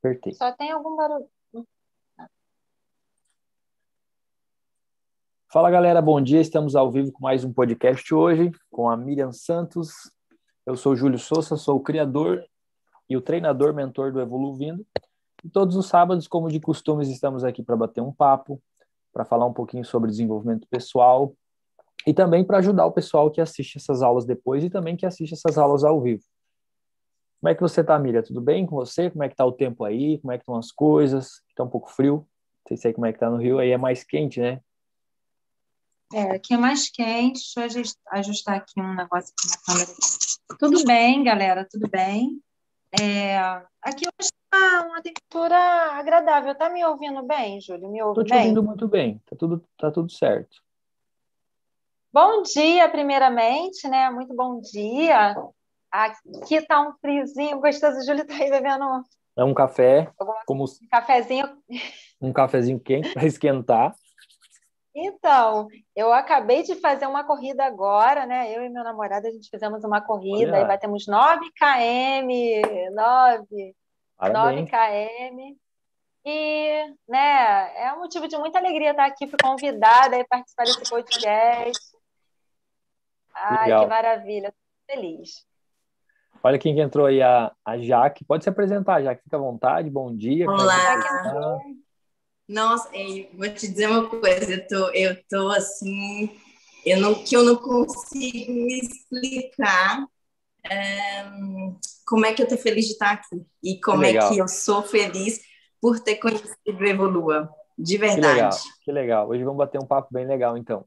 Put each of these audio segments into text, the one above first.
Apertei. Só tem algum barulho. Fala galera, bom dia. Estamos ao vivo com mais um podcast hoje com a Miriam Santos. Eu sou o Júlio Souza, sou o criador e o treinador mentor do Evoluindo. E todos os sábados, como de costumes, estamos aqui para bater um papo, para falar um pouquinho sobre desenvolvimento pessoal e também para ajudar o pessoal que assiste essas aulas depois e também que assiste essas aulas ao vivo. Como é que você está, Miriam? Tudo bem com você? Como é que está o tempo aí? Como é que estão as coisas? Está um pouco frio? Não sei como é que está no Rio, aí é mais quente, né? É, aqui é mais quente. Deixa eu ajustar aqui um negócio aqui na câmera. Tudo bem, galera, tudo bem. É, aqui hoje está uma temperatura agradável. Tá me ouvindo bem, Júlio? Me ouve Estou te bem? ouvindo muito bem. Tá tudo, tá tudo certo. Bom dia, primeiramente, né? Muito bom dia. Aqui tá um friozinho gostoso. O Júlio tá aí bebendo É um café, alguma- como um cafezinho. um cafezinho quente para esquentar. Então, eu acabei de fazer uma corrida agora, né? Eu e meu namorado, a gente fizemos uma corrida Olha. e batemos 9 km, 9, 9 Parabéns. km. E, né, é um motivo de muita alegria estar aqui, fui convidada a participar desse podcast. Ai, Legal. que maravilha, tô feliz. Olha quem que entrou aí, a, a Jaque. Pode se apresentar, Jaque. Fica à vontade. Bom dia. é Olá. tá? Nossa, ei, vou te dizer uma coisa, eu tô, eu tô assim, eu não, que eu não consigo me explicar ehm, como é que eu tô feliz de estar aqui e como é que eu sou feliz por ter conhecido o Evolua, de Que legal, verdade. que legal. Hoje vamos bater um papo bem legal, então.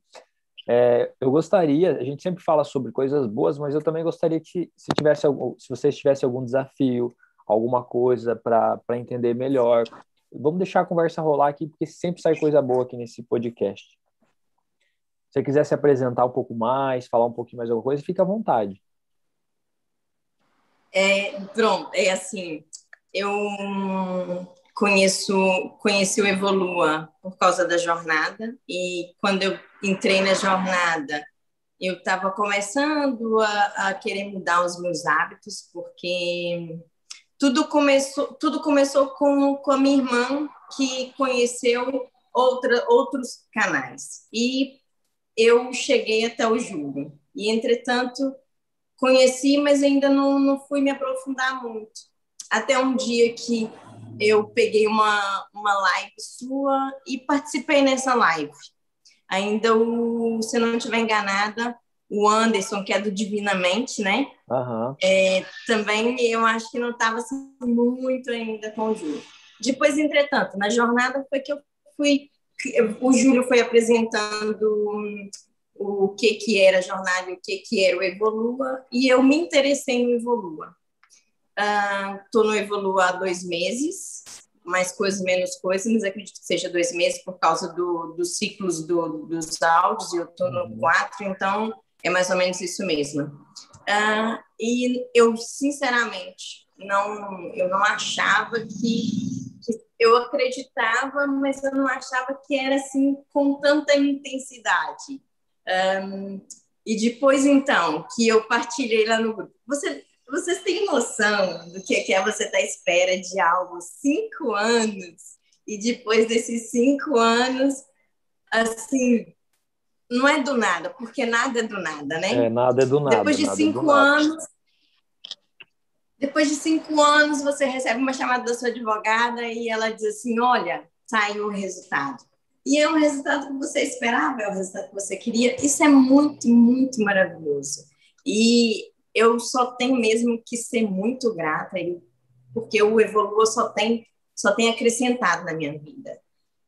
É, eu gostaria, a gente sempre fala sobre coisas boas, mas eu também gostaria que se tivesse algum, se vocês tivessem algum desafio, alguma coisa para entender melhor, vamos deixar a conversa rolar aqui, porque sempre sai coisa boa aqui nesse podcast. Se você quiser se apresentar um pouco mais, falar um pouquinho mais alguma coisa, fica à vontade. É, pronto, é assim, eu conheço, conheci o Evolua por causa da jornada e quando eu entrei na jornada, eu estava começando a, a querer mudar os meus hábitos, porque tudo começou, tudo começou com, com a minha irmã, que conheceu outra, outros canais. E eu cheguei até o Júlio. E, entretanto, conheci, mas ainda não, não fui me aprofundar muito. Até um dia que eu peguei uma, uma live sua e participei nessa live. Ainda, o, se não estiver enganada, o Anderson, que é do Divinamente, né? Aham, É, também eu acho que não estava assim, muito ainda com o Júlio. Depois, entretanto, na jornada foi que eu fui. O Júlio foi apresentando o que, que era a jornada e o que, que era o Evolua, e eu me interessei no Evolua. Estou no Evolua há dois meses, mais coisas, menos coisas, mas acredito que seja dois meses por causa do, dos ciclos do, dos áudios, e eu estou no Uhum. quatro, então é mais ou menos isso mesmo. Ah, e eu, sinceramente, não, eu não achava que, que eu acreditava, mas eu não achava que era assim com tanta intensidade. Um, e depois, então, que eu partilhei lá no grupo, você, vocês têm noção do que é você estar à espera de algo cinco anos e depois desses cinco anos, assim, não é do nada, porque nada é do nada, né? É, nada é do nada. Depois de é cinco nada. anos, depois de cinco anos, você recebe uma chamada da sua advogada e ela diz assim: olha, saiu o resultado. E é o resultado que você esperava, é o resultado que você queria. Isso é muito, muito maravilhoso. E eu só tenho mesmo que ser muito grata, porque o Evolua só tem, só tem acrescentado na minha vida.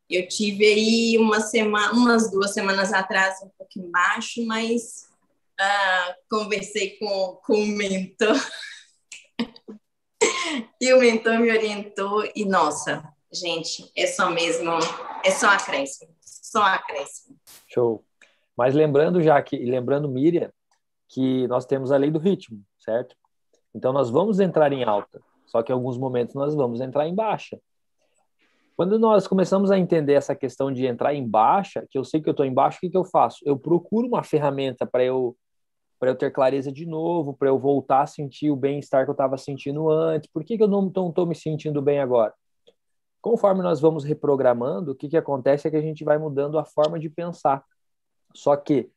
Eu tive aí uma semana, umas duas semanas atrás, um pouco embaixo, mas ah, conversei com, com o mentor. e o mentor me orientou, e nossa, gente, é só mesmo, é só acréscimo, só acréscimo. Show. Mas lembrando, já que, lembrando, Miriam, que nós temos a lei do ritmo, certo? Então nós vamos entrar em alta, só que em alguns momentos nós vamos entrar em baixa. Quando nós começamos a entender essa questão de entrar em baixa, que eu sei que eu estou em baixa, o que, que eu faço? Eu procuro uma ferramenta para eu para eu ter clareza de novo, para eu voltar a sentir o bem-estar que eu estava sentindo antes. Por que, que eu não estou me sentindo bem agora? Conforme nós vamos reprogramando, o que, que acontece é que a gente vai mudando a forma de pensar. Só que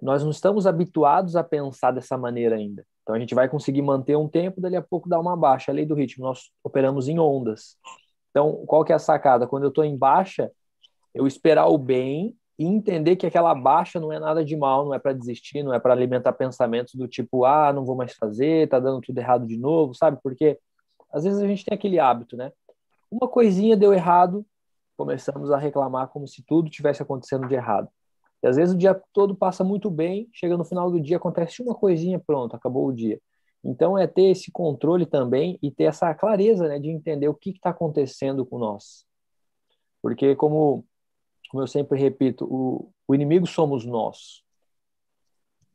nós não estamos habituados a pensar dessa maneira ainda. Então a gente vai conseguir manter um tempo, dali a pouco dar uma baixa. A lei do ritmo, nós operamos em ondas. Então, qual que é a sacada? Quando eu estou em baixa, eu esperar o bem e entender que aquela baixa não é nada de mal, não é para desistir, não é para alimentar pensamentos do tipo, ah, não vou mais fazer, tá dando tudo errado de novo, sabe? Porque às vezes a gente tem aquele hábito, né? Uma coisinha deu errado, começamos a reclamar como se tudo tivesse acontecendo de errado. E às vezes o dia todo passa muito bem, chega no final do dia, acontece uma coisinha, pronto, acabou o dia. Então é ter esse controle também e ter essa clareza, né, de entender o que está acontecendo com nós. Porque como como eu sempre repito, o, o inimigo somos nós.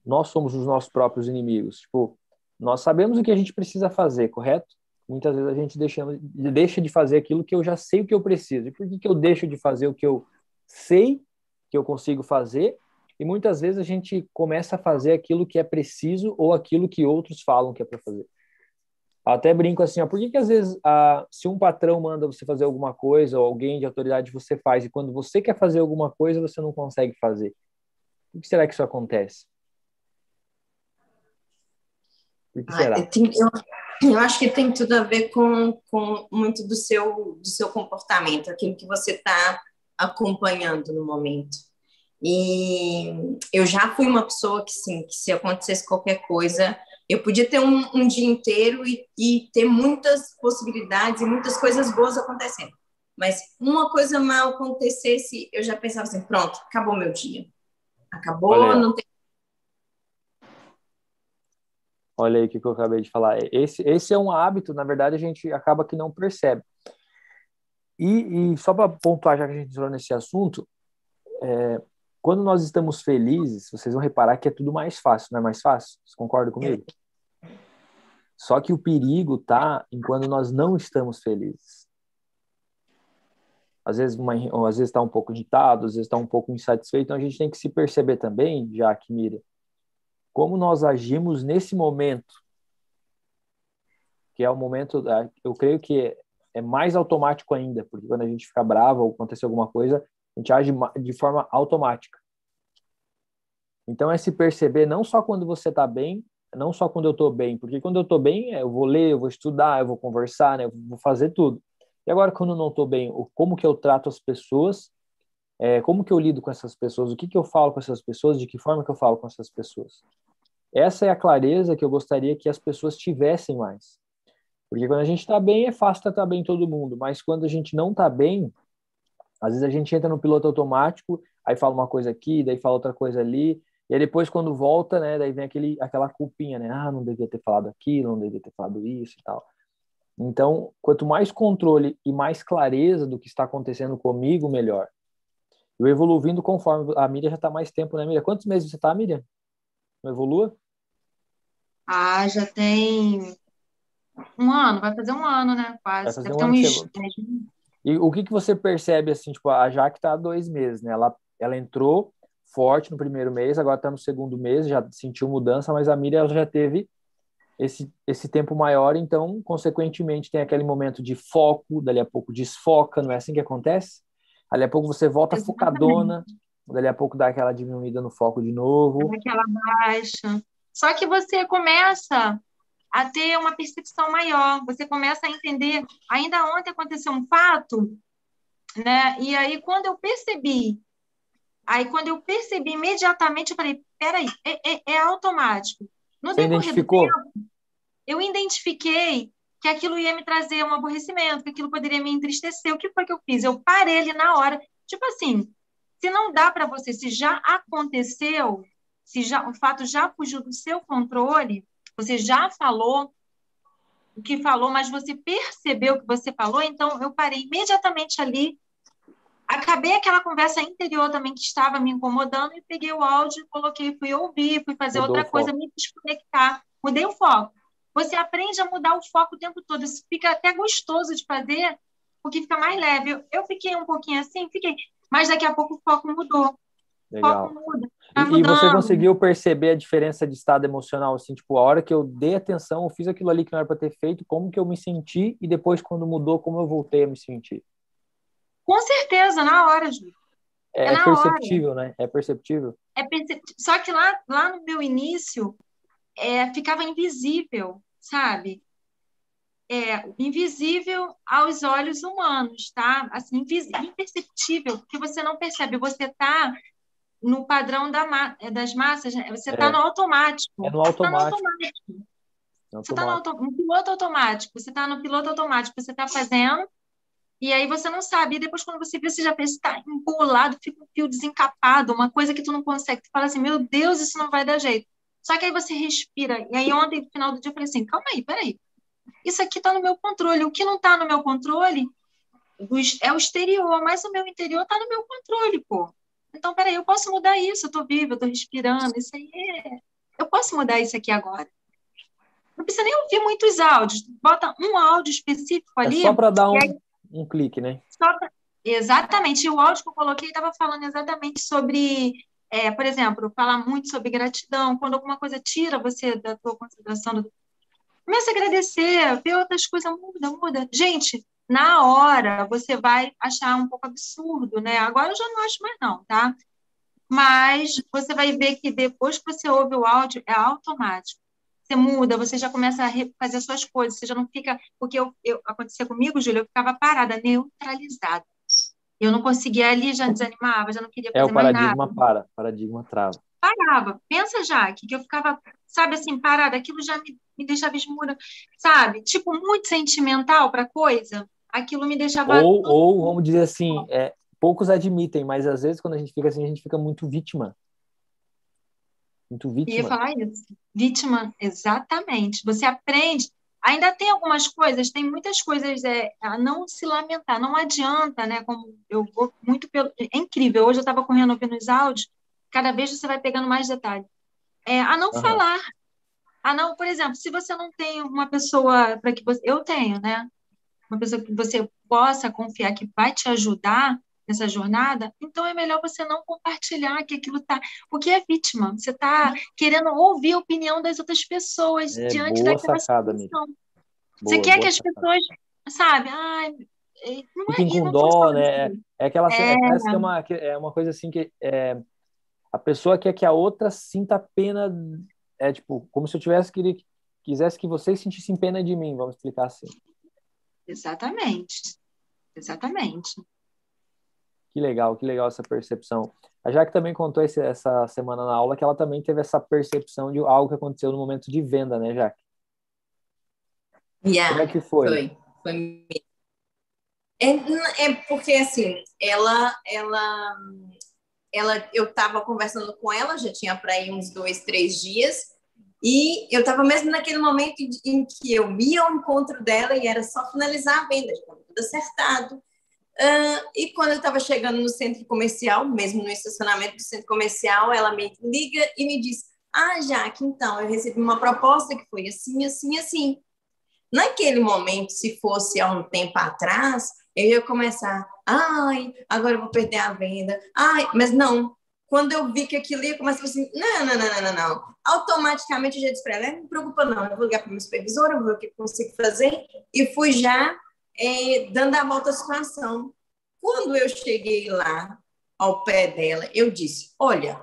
Nós somos os nossos próprios inimigos. Tipo, nós sabemos o que a gente precisa fazer, correto? Muitas vezes a gente deixa, deixa de fazer aquilo que eu já sei o que eu preciso. E por que, que eu deixo de fazer o que eu sei que eu consigo fazer? E muitas vezes a gente começa a fazer aquilo que é preciso ou aquilo que outros falam que é para fazer. Até brinco assim, ó, por que, que às vezes, ah, se um patrão manda você fazer alguma coisa, ou alguém de autoridade você faz, e quando você quer fazer alguma coisa, você não consegue fazer? Por que será que isso acontece? Por que será? Ah, eu, tenho, eu, eu, acho que tem tudo a ver com, com muito do seu, do seu comportamento, aquilo que você está acompanhando no momento. E eu já fui uma pessoa que, sim, que se acontecesse qualquer coisa, eu podia ter um, um dia inteiro e, e, ter muitas possibilidades e muitas coisas boas acontecendo. Mas uma coisa mal acontecesse, eu já pensava assim: pronto, acabou meu dia. Acabou, Olha. não tem. Olha aí o que eu acabei de falar. Esse, esse é um hábito, na verdade, a gente acaba que não percebe. E, e só para pontuar, já que a gente entrou nesse assunto, é, quando nós estamos felizes, vocês vão reparar que é tudo mais fácil, não é mais fácil? Vocês concordam comigo? Só que o perigo tá em quando nós não estamos felizes. Às vezes, uma, às vezes está um pouco irritado, às vezes está um pouco insatisfeito. Então a gente tem que se perceber também, já que mira, como nós agimos nesse momento, que é o momento, eu creio que é mais automático ainda, porque quando a gente fica bravo ou acontece alguma coisa, a gente age de forma automática. Então é se perceber não só quando você está bem, não só quando eu estou bem, porque quando eu estou bem, é, eu vou ler, eu vou estudar, eu vou conversar, né, eu vou fazer tudo. E agora, quando eu não estou bem, como que eu trato as pessoas, é, como que eu lido com essas pessoas, o que que eu falo com essas pessoas, de que forma que eu falo com essas pessoas. Essa é a clareza que eu gostaria que as pessoas tivessem mais. Porque quando a gente está bem, é fácil tratar bem todo mundo, mas quando a gente não está bem, às vezes a gente entra no piloto automático, aí fala uma coisa aqui, daí fala outra coisa ali, e aí depois, quando volta, né, daí vem aquele, aquela culpinha, né? Ah, não devia ter falado aquilo, não devia ter falado isso e tal. Então, quanto mais controle e mais clareza do que está acontecendo comigo, melhor. Eu evoluindo conforme a Miriam já está mais tempo, né, Miriam? Quantos meses você está, Miriam? Não evolua? Ah, já tem um ano, vai fazer um ano, né? Quase. Fazer um uns... E o que, que você percebe, assim, tipo, a Jaque está há dois meses, né? Ela, ela entrou forte no primeiro mês, agora está no segundo mês, já sentiu mudança, mas a Miriam ela já teve esse, esse tempo maior, então, consequentemente, tem aquele momento de foco, dali a pouco desfoca, não é assim que acontece? Dali a pouco você volta Exatamente. focadona, dali a pouco dá aquela diminuída no foco de novo. Aquela baixa. Só que você começa a ter uma percepção maior, você começa a entender. Ainda ontem aconteceu um fato, né? E aí, quando eu percebi Aí, quando eu percebi imediatamente, eu falei: peraí, é, é, é automático. No Você identificou? Tempo, eu identifiquei que aquilo ia me trazer um aborrecimento, que aquilo poderia me entristecer. O que foi que eu fiz? Eu parei ali na hora. Tipo assim, se não dá para você, se já aconteceu, se já o fato já fugiu do seu controle, você já falou o que falou, mas você percebeu o que você falou, então eu parei imediatamente ali acabei aquela conversa interior também que estava me incomodando e peguei o áudio, coloquei, fui ouvir, fui fazer Mudou outra coisa, me desconectar, mudei o foco. Você aprende a mudar o foco o tempo todo, isso fica até gostoso de fazer, porque fica mais leve. Eu, eu fiquei um pouquinho assim, fiquei, mas daqui a pouco o foco mudou. Legal. Foco muda. Tá E, e você conseguiu perceber a diferença de estado emocional, assim, tipo, a hora que eu dei atenção, eu fiz aquilo ali que não era para ter feito, como que eu me senti e depois quando mudou, como eu voltei a me sentir. Com certeza, na hora, Júlio. É, É na perceptível, né? É perceptível. É percep- Só que lá, lá no meu início, é, ficava invisível, sabe? É, invisível aos olhos humanos, tá? Assim, imperceptível, porque você não percebe, você está no padrão da ma- é, das massas, né? você está É. no automático. É no Você no automático. Você está no, auto- no piloto automático, você está no piloto automático, você está fazendo, e aí você não sabe. E depois, quando você vê, você já está embolado, fica um fio desencapado, uma coisa que tu não consegue. Tu fala assim, meu Deus, isso não vai dar jeito. Só que aí você respira. E aí ontem, no final do dia, eu falei assim, calma aí, peraí. Isso aqui está no meu controle. O que não está no meu controle é o exterior, mas o meu interior está no meu controle, pô. Então, peraí, eu posso mudar isso, eu estou viva, eu estou respirando, isso aí é... Eu posso mudar isso aqui agora. Não precisa nem ouvir muitos áudios. Bota um áudio específico É ali. só para dar um, aí- um clique, né? pra- Exatamente. E o áudio que eu coloquei estava falando exatamente sobre, é, por exemplo, falar muito sobre gratidão. Quando alguma coisa tira você da tua concentração, do... começa a agradecer, ver outras coisas, muda, muda. Gente, na hora você vai achar um pouco absurdo, né? Agora eu já não acho mais não, tá? Mas você vai ver que depois que você ouve o áudio, é automático. Você muda, você já começa a fazer as suas coisas, você já não fica. Porque eu, eu, acontecia comigo, Júlia, eu ficava parada, neutralizada. Eu não conseguia ali, já desanimava, já não queria É fazer o mais paradigma nada. para, paradigma trava. Parava. Pensa, Jaque, que eu ficava, sabe assim, parada, aquilo já me, me deixava esmura, sabe? Tipo, muito sentimental para coisa, aquilo me deixava. Ou, ou, vamos dizer assim, é, poucos admitem, mas às vezes quando a gente fica assim, a gente fica muito vítima. Muito Eu ia vítima. falar isso. Vítima, exatamente. Você aprende. Ainda tem algumas coisas, tem muitas coisas é, a não se lamentar. Não adianta, né? Como eu vou muito pelo. É incrível. Hoje eu estava correndo ouvindo os áudios, cada vez você vai pegando mais detalhes. É, a não Aham. falar. A não, por exemplo, se você não tem uma pessoa para que você. Eu tenho, né? Uma pessoa que você possa confiar que vai te ajudar nessa jornada, então é melhor você não compartilhar que aquilo tá. Porque é vítima. Você está querendo ouvir a opinião das outras pessoas É, diante daquela sacada, situação. Boa, você quer que as sacada. pessoas, sabe, ai, é, não é, Fiquem com dó, né? assim. É aquela cena, É. parece que é uma, é uma coisa assim que é, a pessoa quer que a outra sinta pena, é tipo, como se eu tivesse que quisesse que vocês sentissem pena de mim, vamos explicar assim. Exatamente. Exatamente. Que legal, que legal essa percepção. A Jaque também contou esse, essa semana na aula que ela também teve essa percepção de algo que aconteceu no momento de venda, né, Jaque? Yeah. Como é que foi? Foi, foi mesmo. É, é porque assim, ela, ela, ela, eu estava conversando com ela, já tinha para ir uns dois, três dias, e eu estava mesmo naquele momento em que eu ia ao encontro dela e era só finalizar a venda, estava tudo acertado. Uh, e quando eu estava chegando no centro comercial, mesmo no estacionamento do centro comercial, ela me liga e me diz: Ah, Jaque, então, eu recebi uma proposta que foi assim, assim, assim. Naquele momento, se fosse há um tempo atrás, eu ia começar, ai, agora eu vou perder a venda, ai, mas não. Quando eu vi que aquilo ia começar assim, não, não, não, não, não, não. Automaticamente eu já disse para ela, não me preocupa não, eu vou ligar para o meu supervisor, eu vou ver o que consigo fazer, e fui já é, dando a volta à situação. Quando eu cheguei lá, ao pé dela, eu disse, olha,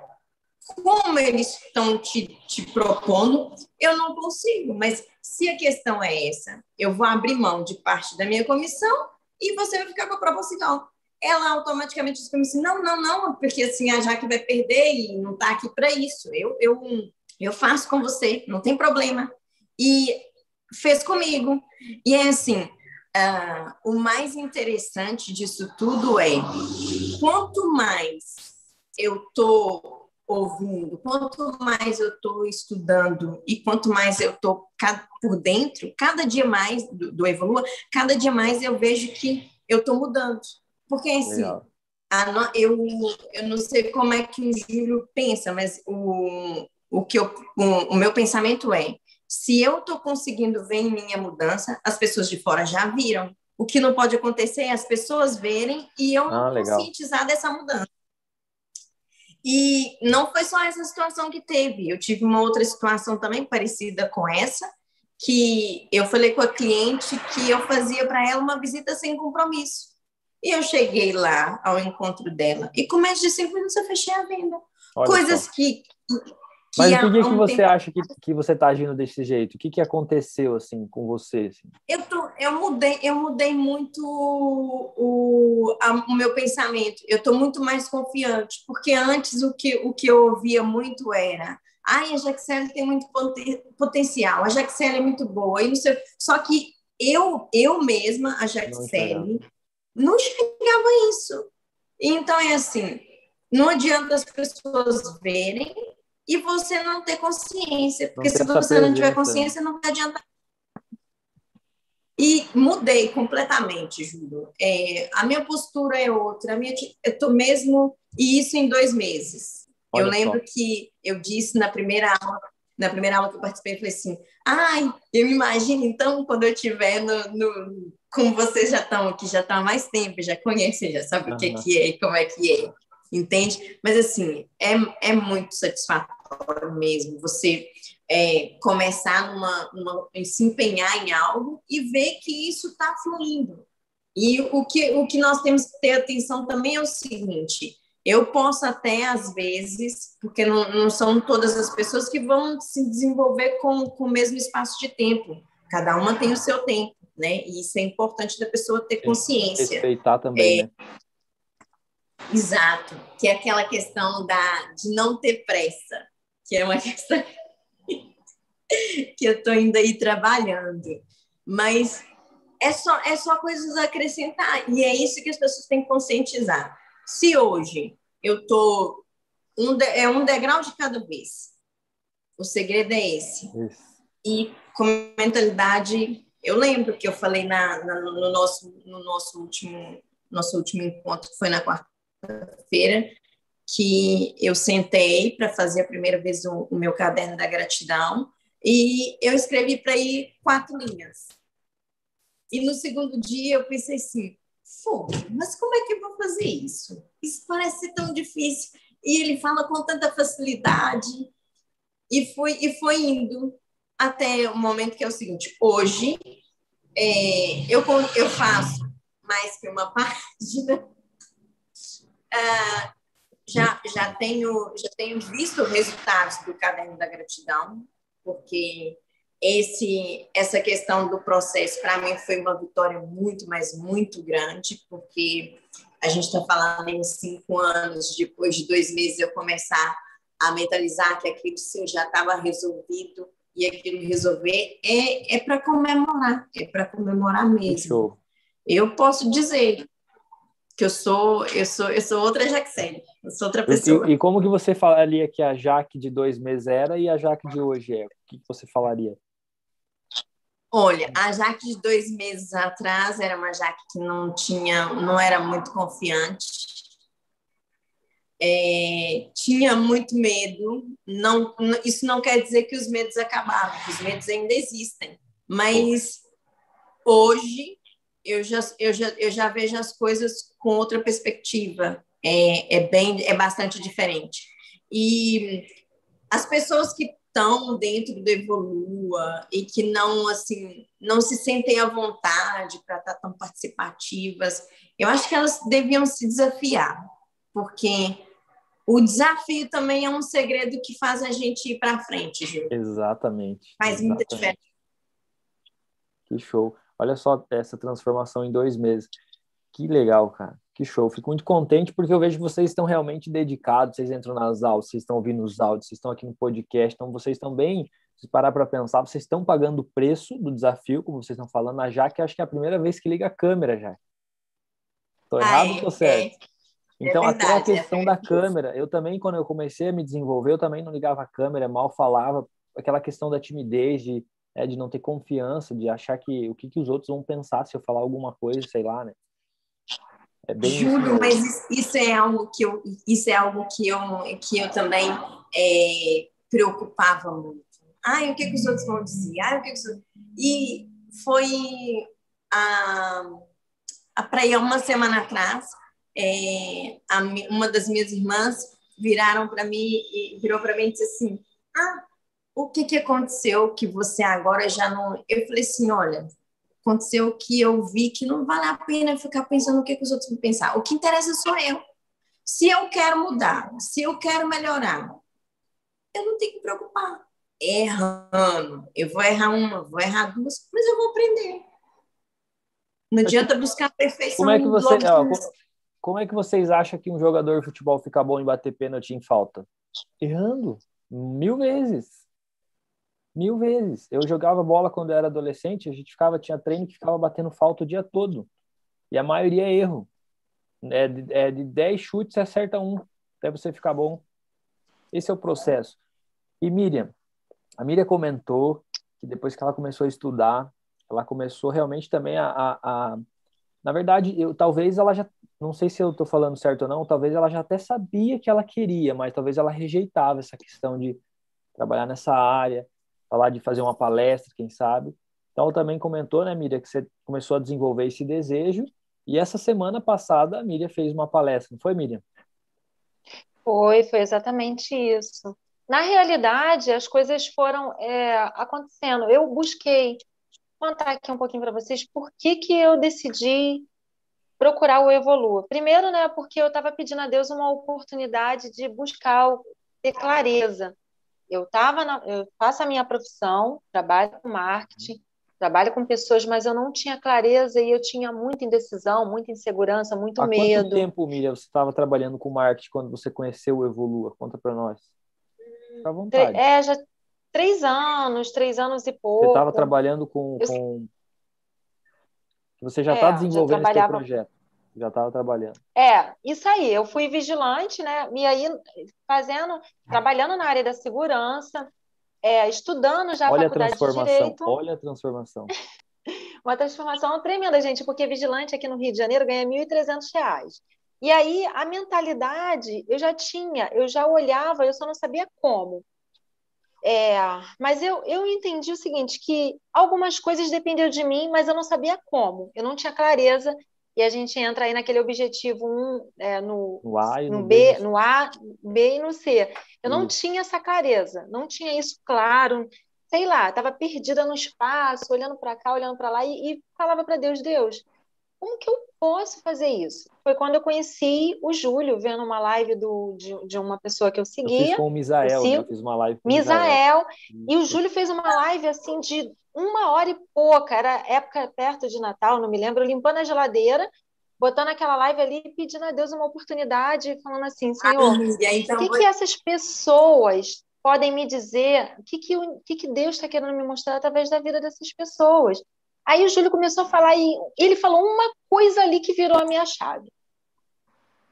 como eles estão te, te propondo, eu não consigo, mas se a questão é essa, eu vou abrir mão de parte da minha comissão e você vai ficar com a proporcional. Ela automaticamente disse para mim assim, não, não, não, porque assim a Jaque vai perder e não está aqui para isso. Eu, eu, eu faço com você, não tem problema. E fez comigo. E é assim, uh, o mais interessante disso tudo é quanto mais eu estou ouvindo, quanto mais eu estou estudando e quanto mais eu estou por dentro, cada dia mais do, do Evolua, cada dia mais eu vejo que eu estou mudando. Porque assim, a, eu, eu não sei como é que o Júlio pensa, mas o, o, que eu, o, o meu pensamento é: se eu estou conseguindo ver em minha mudança, as pessoas de fora já viram. O que não pode acontecer é as pessoas verem e eu ah, conscientizar dessa mudança. E não foi só essa situação que teve, eu tive uma outra situação também parecida com essa, que eu falei com a cliente que eu fazia para ela uma visita sem compromisso. E eu cheguei lá ao encontro dela e com menos de cinco minutos eu fechei a venda. Olha Coisas só. que mas por que, que você tempo... acha que, que você está agindo desse jeito? O que, que aconteceu assim com você? Assim? Eu, tô, eu mudei, eu mudei muito o, a, o meu pensamento. Eu estou muito mais confiante, porque antes o que, o que eu ouvia muito era Ai, a Jaxele tem muito potencial, a Jaxele é muito boa. E não sei... Só que eu, eu mesma, a Jaxele, não enxergava isso. Então, é assim, não adianta as pessoas verem e você não ter consciência, porque se você não tiver consciência, não vai adiantar. E mudei completamente, Júlio. É, a minha postura é outra, a minha, eu estou mesmo, e isso em dois meses. Olha eu lembro só. que eu disse na primeira aula, na primeira aula que eu participei, eu falei assim, ai, eu imagino, então, quando eu estiver no, no, como vocês já estão aqui, já estão há mais tempo, já conhecem, já sabem uhum. o que, que é e como é que é, entende? Mas, assim, é, é muito satisfatório mesmo você é, começar numa, numa, se empenhar em algo e ver que isso está fluindo. E o que, o que nós temos que ter atenção também é o seguinte: eu posso até, às vezes, porque não, não são todas as pessoas que vão se desenvolver com, com o mesmo espaço de tempo. Cada uma tem o seu tempo, né? E isso é importante da pessoa ter consciência. Respeitar também, é, né? Exato, que é aquela questão da, de não ter pressa que é uma questão que eu estou ainda aí trabalhando. Mas é só, é só coisas a acrescentar. E é isso que as pessoas têm que conscientizar. Se hoje eu estou. Um é um degrau de cada vez. O segredo é esse. Isso. E com mentalidade. Eu lembro que eu falei na, na, no, nosso, no nosso, último, nosso último encontro, que foi na quarta-feira, que eu sentei para fazer a primeira vez o, o, meu caderno da gratidão e eu escrevi para ir quatro linhas. E no segundo dia eu pensei assim, Pô, mas como é que eu vou fazer isso? Isso parece tão difícil. E ele fala com tanta facilidade. E foi, e foi indo até o momento que é o seguinte: hoje é, eu, eu faço mais que uma página. Ah, já, já, tenho, já tenho visto resultados do caderno da gratidão, porque esse, essa questão do processo, para mim, foi uma vitória muito, mas muito grande, porque a gente está falando em cinco anos, depois de dois meses eu começar a mentalizar que aquilo sim já estava resolvido e aquilo resolver é, é para comemorar, é para comemorar mesmo. Eu posso dizer que eu sou, eu sou, eu sou outra Jaxene, eu sou outra pessoa. E, e, como que você falaria que a Jaque de dois meses era e a Jaque de hoje é? O que você falaria? Olha, a Jaque de dois meses atrás era uma Jaque que não tinha, não era muito confiante, é, tinha muito medo. Não, isso não quer dizer que os medos acabaram, os medos ainda existem. Mas hoje eu já, eu já, eu já vejo as coisas com outra perspectiva. É, é bem, é bastante diferente. E as pessoas que estão dentro do Evolua e que não assim não se sentem à vontade para estar tão participativas, eu acho que elas deviam se desafiar, porque o desafio também é um segredo que faz a gente ir para frente, Gil. Exatamente. Faz exatamente. muita diferença. Que show. Olha só essa transformação em dois meses. Que legal, cara. Que show. Fico muito contente porque eu vejo que vocês estão realmente dedicados. Vocês entram nas aulas, vocês estão ouvindo os áudios, vocês estão aqui no podcast. Então, vocês estão bem. Se parar para pensar, vocês estão pagando o preço do desafio, como vocês estão falando. A Jaque, acho que é a primeira vez que liga a câmera, já. Estou errado ou estou certo? É. Então, é verdade, até a questão é da câmera. Eu também, quando eu comecei a me desenvolver, eu também não ligava a câmera, mal falava. Aquela questão da timidez, de é, de não ter confiança, de achar que o que, que os outros vão pensar se eu falar alguma coisa, sei lá, né? É mas isso é algo que eu, isso é algo que eu, que eu também é, preocupava muito. Ai, o que, que os outros vão dizer? Ai, o que, que os... E foi a, a para ir uma semana atrás, é, a, uma das minhas irmãs viraram para mim e virou para mim e disse assim: "Ah, o que que aconteceu que você agora já não?" Eu falei assim: "Olha, aconteceu que eu vi que não vale a pena ficar pensando o que, que os outros vão pensar. O que interessa sou eu. Se eu quero mudar, se eu quero melhorar, eu não tenho que me preocupar. Errando. Eu vou errar uma, vou errar duas, mas eu vou aprender. Não adianta buscar perfeição. Como é que você, como, como é que vocês acham que um jogador de futebol fica bom em bater pênalti em falta? Errando. Mil vezes. Mil vezes. Eu jogava bola quando eu era adolescente, a gente ficava, tinha treino que ficava batendo falta o dia todo. E a maioria é erro. É de, é de 10 chutes, você acerta um, até você ficar bom. Esse é o processo. E Miriam, a Miriam comentou que depois que ela começou a estudar, ela começou realmente também a, a, a na verdade, eu talvez ela já, não sei se eu estou falando certo ou não, talvez ela já até sabia que ela queria, mas talvez ela rejeitava essa questão de trabalhar nessa área falar de fazer uma palestra, quem sabe. Então, também comentou, né, Miriam, que você começou a desenvolver esse desejo. E essa semana passada, a Miriam fez uma palestra, não foi, Miriam? Foi, foi exatamente isso. Na realidade, as coisas foram é, acontecendo. Eu busquei contar aqui um pouquinho para vocês por que, que eu decidi procurar o Evolua. Primeiro, né, porque eu estava pedindo a Deus uma oportunidade de buscar ter clareza eu tava na, eu faço a minha profissão, trabalho com marketing, trabalho com pessoas, mas eu não tinha clareza e eu tinha muita indecisão, muita insegurança, muito Há medo. Quanto tempo, Miriam, você estava trabalhando com marketing quando você conheceu o Evolua? Conta para nós. Fica à vontade. É, já três anos, três anos e pouco. Você estava trabalhando com, com... Você já está é, desenvolvendo trabalhava... esse projeto já estava trabalhando. É, isso aí. Eu fui vigilante, né? E aí fazendo, trabalhando na área da segurança, é, estudando já olha a faculdade a transformação, de direito. Olha a transformação. Uma transformação tremenda, gente, porque vigilante aqui no Rio de Janeiro ganha R$ 1.300. E aí a mentalidade eu já tinha, eu já olhava, eu só não sabia como. É, mas eu, eu entendi o seguinte, que algumas coisas dependiam de mim, mas eu não sabia como. Eu não tinha clareza e a gente entra aí naquele objetivo 1, um, é, no, no, A no, no B, B, no A, B e no C. Eu não tinha essa clareza, não tinha isso claro, sei lá, estava perdida no espaço, olhando para cá, olhando para lá, e, e falava para Deus, Deus, como que eu posso fazer isso? Foi quando eu conheci o Júlio, vendo uma live do, de, de uma pessoa que eu seguia. Eu fiz com o Misael, né? eu fiz uma live com o Misael. E o Júlio fez uma live, assim, de uma hora e pouca, era época perto de Natal, não me lembro, limpando a geladeira, botando aquela live ali e pedindo a Deus uma oportunidade, falando assim, Senhor, então, o que, que essas pessoas podem me dizer? O que, que, o que, que Deus está querendo me mostrar através da vida dessas pessoas? Aí o Júlio começou a falar e ele falou uma coisa ali que virou a minha chave.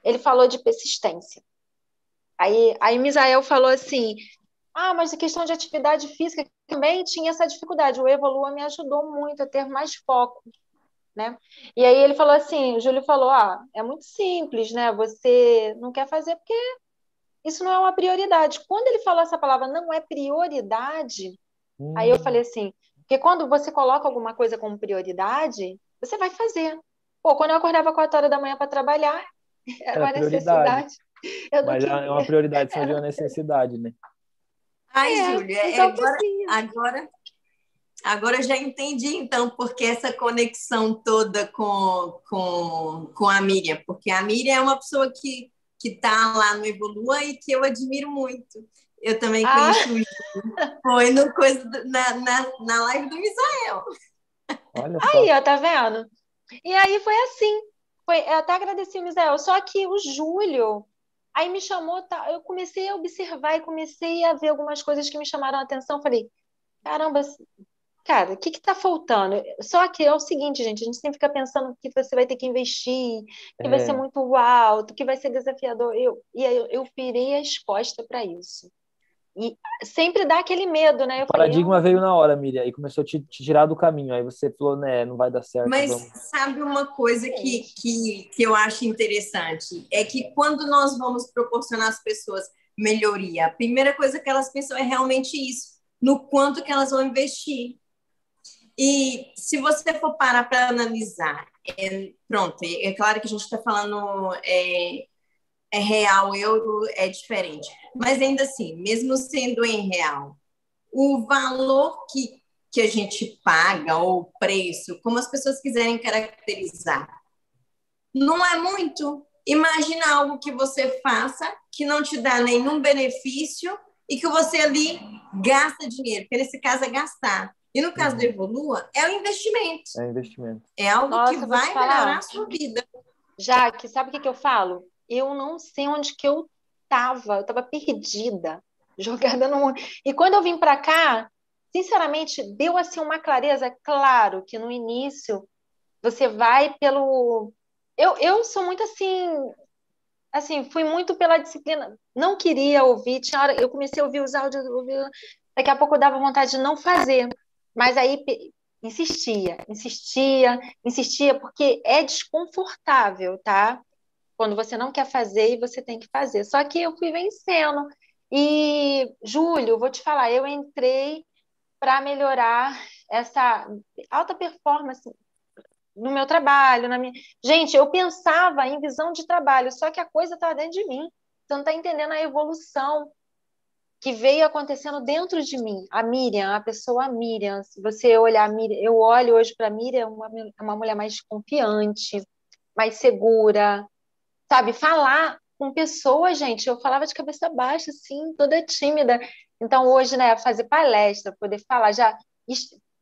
Ele falou de persistência. Aí, aí Misael falou assim: ah, mas a questão de atividade física também tinha essa dificuldade. O Evolua me ajudou muito a ter mais foco, né? E aí ele falou assim, o Júlio falou, ah, é muito simples, né? Você não quer fazer porque isso não é uma prioridade. Quando ele falou essa palavra não é prioridade, hum. aí eu falei assim, porque quando você coloca alguma coisa como prioridade, você vai fazer. Pô, quando eu acordava 4 horas da manhã para trabalhar, era, uma necessidade. Mas é uma prioridade só de uma necessidade, né? Ai, é, Júlia, é, agora, agora, agora já entendi, então, porque essa conexão toda com, com, com a Miriam, porque a Miriam é uma pessoa que que está lá no Evolua e que eu admiro muito. Eu também ah. conheço ah. Foi no coisa, na, na, na live do Misael. Olha só. Aí, ó, tá vendo? E aí foi assim. Foi, eu até agradeci o Misael. Só que o Júlio, Aí me chamou, tá, eu comecei a observar e comecei a ver algumas coisas que me chamaram a atenção. Falei, caramba, cara, o que está faltando? Só que é o seguinte, gente, a gente sempre fica pensando que você vai ter que investir, que é. vai ser muito alto, que vai ser desafiador. Eu, e aí eu, eu virei as costas para isso. E sempre dá aquele medo, né? Eu o paradigma falei, veio na hora, Miriam, e começou a te, te, tirar do caminho. Aí você falou, né, não vai dar certo. Mas vamos... sabe uma coisa que, que, que eu acho interessante? É que quando nós vamos proporcionar às pessoas melhoria, a primeira coisa que elas pensam é realmente isso, no quanto que elas vão investir. E se você for parar para analisar, é, pronto, é, é, claro que a gente está falando é, é real, euro é diferente. Mas ainda assim, mesmo sendo em real, o valor que, que a gente paga, ou o preço, como as pessoas quiserem caracterizar, não é muito. Imagina algo que você faça que não te dá nenhum benefício e que você ali gasta dinheiro, porque nesse caso é gastar. E no caso do uhum. Evolua, é um investimento. É investimento. É algo Nossa, que vai melhorar a sua vida. Jaque, sabe o que, que eu falo? Eu não sei onde que eu estava. Eu estava perdida, jogada no mundo. E quando eu vim para cá, sinceramente, deu assim uma clareza. Claro que no início você vai pelo. Eu, eu sou muito assim. Assim, fui muito pela disciplina. Não queria ouvir. Tinha hora, eu comecei a ouvir os áudios. Ouvir, daqui a pouco eu dava vontade de não fazer. Mas aí insistia, insistia, insistia, porque é desconfortável, tá? Quando você não quer fazer e você tem que fazer. Só que eu fui vencendo. E, Júlio, vou te falar, eu entrei para melhorar essa alta performance no meu trabalho, na minha. Gente, eu pensava em visão de trabalho, só que a coisa estava dentro de mim. Você não está entendendo a evolução que veio acontecendo dentro de mim. A Miriam, a pessoa Miriam. Se você olhar Miriam, eu olho hoje para a Miriam, uma, uma mulher mais confiante, mais segura, sabe? Falar com pessoas, gente, eu falava de cabeça baixa, assim, toda tímida. Então, hoje, né, fazer palestra, poder falar, já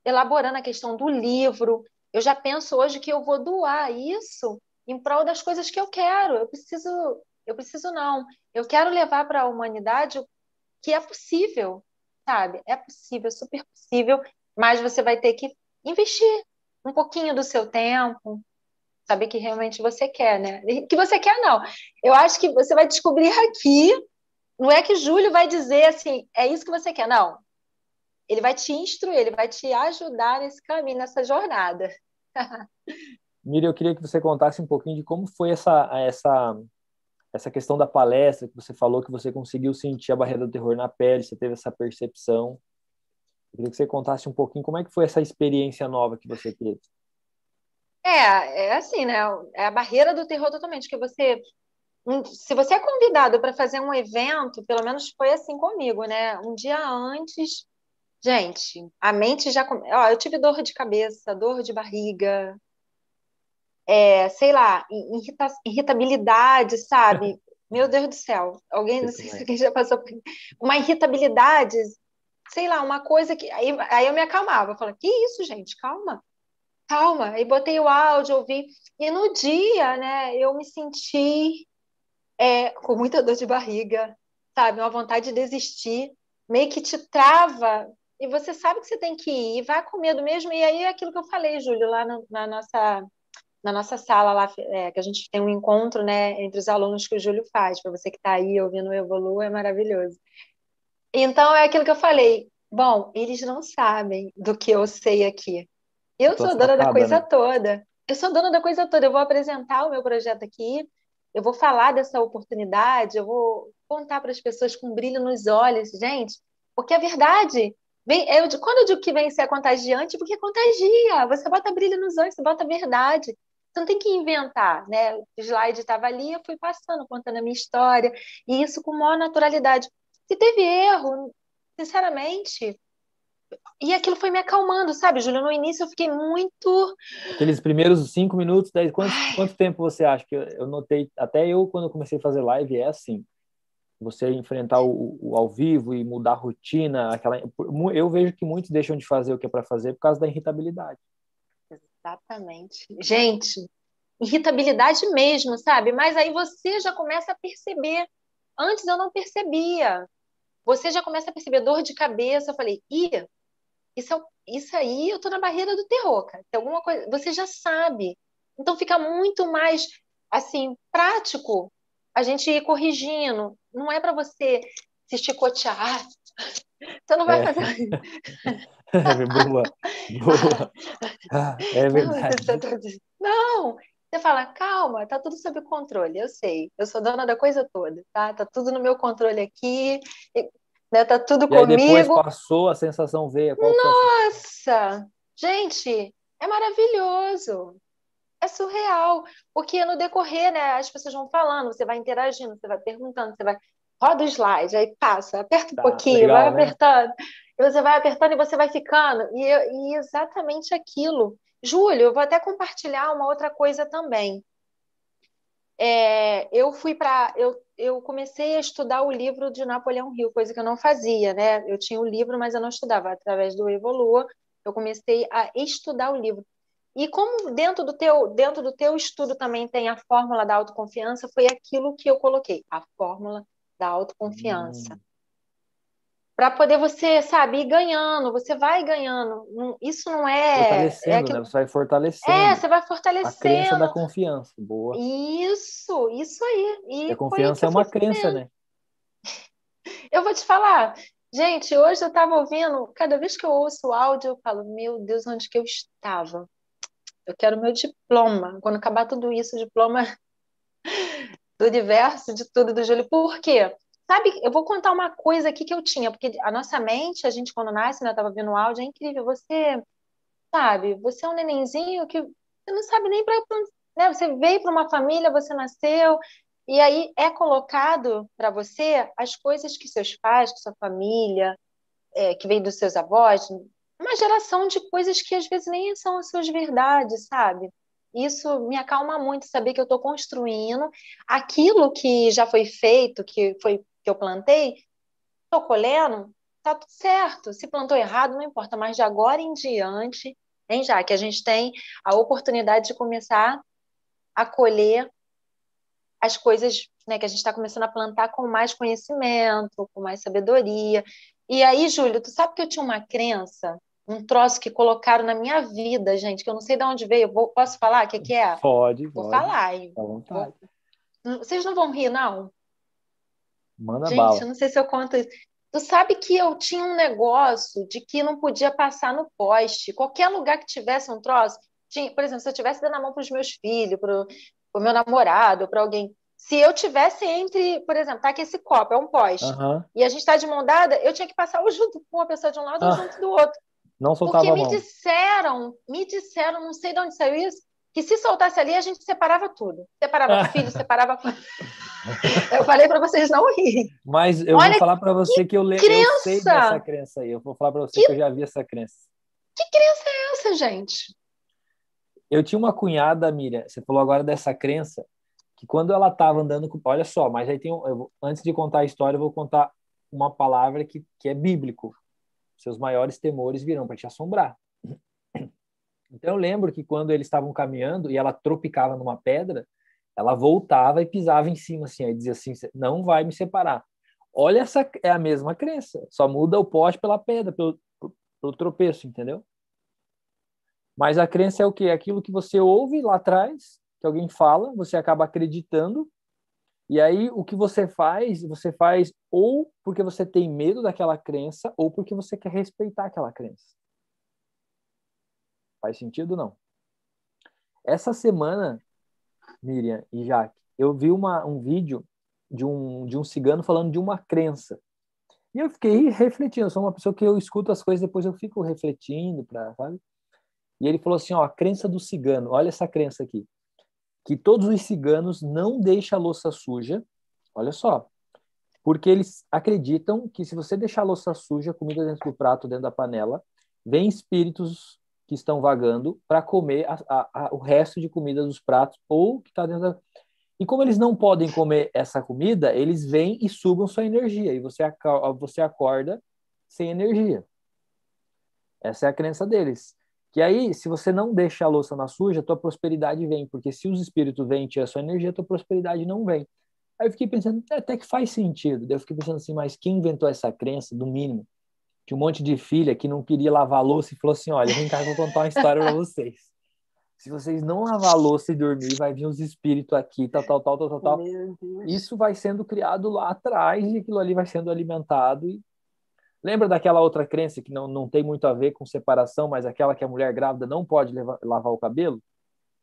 elaborando a questão do livro, eu já penso hoje que eu vou doar isso em prol das coisas que eu quero. Eu preciso, eu preciso não. Eu quero levar para a humanidade que é possível, sabe? É possível, super possível, mas você vai ter que investir um pouquinho do seu tempo, saber que realmente você quer, né? Que você quer, não. Eu acho que você vai descobrir aqui, não é que Júlio vai dizer assim, é isso que você quer, não. Ele vai te instruir, ele vai te ajudar nesse caminho, nessa jornada. Miriam, eu queria que você contasse um pouquinho de como foi essa, essa essa questão da palestra que você falou que você conseguiu sentir a barreira do terror na pele, você teve essa percepção. Eu queria que você contasse um pouquinho como é que foi essa experiência nova que você teve. É, é assim, né? É a barreira do terror totalmente, que você se você é convidado para fazer um evento, pelo menos foi assim comigo, né? Um dia antes, gente, a mente já. Ó, eu tive dor de cabeça, dor de barriga, é, sei lá, irrita irritabilidade, sabe? Meu Deus do céu, alguém, não sei se alguém já passou por uma irritabilidade, sei lá, uma coisa que. Aí, aí eu me acalmava, eu falava, que isso, gente, calma, calma. Aí botei o áudio, ouvi, e no dia, né, eu me senti é, com muita dor de barriga, sabe? Uma vontade de desistir, meio que te trava, e você sabe que você tem que ir, vai com medo mesmo, e aí é aquilo que eu falei, Júlio, lá no, na nossa na nossa sala lá, é, que a gente tem um encontro né, entre os alunos que o Júlio faz. Para você que está aí ouvindo o Evolu, é maravilhoso. Então, é aquilo que eu falei. Bom, eles não sabem do que eu sei aqui. Eu sou dona da coisa né? toda. Eu sou dona da coisa toda. Eu vou apresentar o meu projeto aqui, eu vou falar dessa oportunidade, eu vou contar para as pessoas com brilho nos olhos, gente, porque a verdade Vem, eu, quando eu digo que vem ser contagiante, porque contagia. Você bota brilho nos olhos, você bota verdade. Você não tem que inventar, né? O slide estava ali, eu fui passando, contando a minha história, e isso com maior naturalidade. Se teve erro, sinceramente, e aquilo foi me acalmando, sabe, Júlio? No início eu fiquei muito. Aqueles primeiros cinco minutos, dez, quanto, quanto tempo você acha? que eu, eu notei, até eu, quando eu comecei a fazer live, é assim. Você enfrentar o, o ao vivo e mudar a rotina, aquela. Eu vejo que muitos deixam de fazer o que é para fazer por causa da irritabilidade. Exatamente. Gente, irritabilidade mesmo, sabe? Mas aí você já começa a perceber. Antes eu não percebia. Você já começa a perceber dor de cabeça. Eu falei, ih, isso, é, isso aí eu tô na barreira do terror, cara. Tem alguma coisa. Você já sabe. Então fica muito mais, assim, prático a gente ir corrigindo. Não é para você se chicotear. Você não vai é. fazer. boa, boa. Ah, é verdade. Não, você fala, calma, tá tudo sob controle, eu sei, eu sou dona da coisa toda, tá? Tá tudo no meu controle aqui, né? tá tudo e comigo. Depois passou, a sensação veio. Nossa! Gente, é maravilhoso. é surreal, porque no decorrer, né, as pessoas vão falando, você vai interagindo, você vai perguntando, você vai roda o slide, aí passa, aperta um tá, pouquinho, legal, vai né? apertando, e você vai apertando e você vai ficando, e, e exatamente aquilo. Júlio, eu vou até compartilhar uma outra coisa também. É, eu fui para eu, eu comecei a estudar o livro de Napoleão Hill, coisa que eu não fazia, né? Eu tinha o livro, mas eu não estudava. Através do Evolua, eu comecei a estudar o livro. E como dentro do teu dentro do teu estudo também tem a fórmula da autoconfiança, foi aquilo que eu coloquei, a fórmula da autoconfiança. Hum. Para poder você, sabe, ir ganhando, você vai ganhando. Isso não é. Fortalecendo, é que... né? Você vai fortalecendo. É, você vai fortalecendo. A crença da confiança. Boa. Isso, isso aí. E, e a confiança é uma crença, né? Eu vou te falar, gente, hoje eu estava ouvindo, cada vez que eu ouço o áudio, eu falo, meu Deus, onde que eu estava? Eu quero meu diploma. Quando acabar tudo isso, diploma do universo, de tudo do Júlio. Por quê? Sabe, eu vou contar uma coisa aqui que eu tinha, porque a nossa mente, a gente quando nasce, né, eu tava vendo o áudio, é incrível. Você, sabe, você é um nenenzinho que você não sabe nem para né, você veio para uma família, você nasceu, e aí é colocado para você as coisas que seus pais, que sua família, é, que veio dos seus avós, uma geração de coisas que às vezes nem são as suas verdades, sabe? Isso me acalma muito saber que eu estou construindo aquilo que já foi feito, que foi que eu plantei, estou colhendo, tá tudo certo. Se plantou errado, não importa, mas de agora em diante, hein, já que a gente tem a oportunidade de começar a colher as coisas né, que a gente está começando a plantar com mais conhecimento, com mais sabedoria. E aí, Júlio, tu sabe que eu tinha uma crença um troço que colocaram na minha vida, gente, que eu não sei de onde veio. Vou, posso falar o que, que é? Pode, Vou pode. falar. Hein? Vou... Vocês não vão rir, não? Manda gente, bala. eu não sei se eu conto isso. Tu sabe que eu tinha um negócio de que não podia passar no poste. Qualquer lugar que tivesse um troço, tinha, por exemplo, se eu tivesse dando a mão para os meus filhos, para o meu namorado, para alguém, se eu tivesse entre, por exemplo, tá aqui esse copo, é um poste, uhum. e a gente está de mão dada, eu tinha que passar ou junto com uma pessoa de um lado ou ah. junto do outro. Não soltava Porque me disseram, me disseram, não sei de onde saiu isso, que se soltasse ali a gente separava tudo. Separava filho, separava. eu falei para vocês não rirem. Mas eu Olha vou falar para você que, que eu, le... eu sei dessa crença aí. Eu vou falar para você que... que eu já vi essa crença. Que crença é essa, gente? Eu tinha uma cunhada, Miriam, você falou agora dessa crença, que quando ela estava andando com. Olha só, mas aí tem. Eu, antes de contar a história, eu vou contar uma palavra que, que é bíblico seus maiores temores virão para te assombrar. Então eu lembro que quando eles estavam caminhando e ela tropicava numa pedra, ela voltava e pisava em cima assim, aí dizia assim: "Não vai me separar". Olha essa é a mesma crença, só muda o poste pela pedra, pelo, pelo tropeço, entendeu? Mas a crença é o quê? Aquilo que você ouve lá atrás, que alguém fala, você acaba acreditando e aí o que você faz, você faz ou porque você tem medo daquela crença ou porque você quer respeitar aquela crença. Faz sentido não? Essa semana, Miriam e Jaque, eu vi uma, um vídeo de um, de um cigano falando de uma crença. E eu fiquei refletindo, eu sou uma pessoa que eu escuto as coisas depois eu fico refletindo, pra, sabe? E ele falou assim, ó, a crença do cigano, olha essa crença aqui que todos os ciganos não deixam a louça suja, olha só, porque eles acreditam que se você deixar a louça suja, comida dentro do prato, dentro da panela, vem espíritos que estão vagando para comer a, a, a, o resto de comida dos pratos ou que está dentro da... E como eles não podem comer essa comida, eles vêm e sugam sua energia e você, você acorda sem energia. Essa é a crença deles. Que aí, se você não deixa a louça na suja, tua prosperidade vem, porque se os espíritos vêm tirar sua energia, tua prosperidade não vem. Aí eu fiquei pensando, é, até que faz sentido. Eu fiquei pensando assim, mas quem inventou essa crença, do mínimo? Que um monte de filha que não queria lavar a louça e falou assim: olha, vem cá, eu vou contar uma história para vocês. Se vocês não lavar a louça e dormir, vai vir os espíritos aqui, tal, tal, tal, tal, tal, tal. Isso vai sendo criado lá atrás e aquilo ali vai sendo alimentado e Lembra daquela outra crença que não, não tem muito a ver com separação, mas aquela que a mulher grávida não pode levar, lavar o cabelo?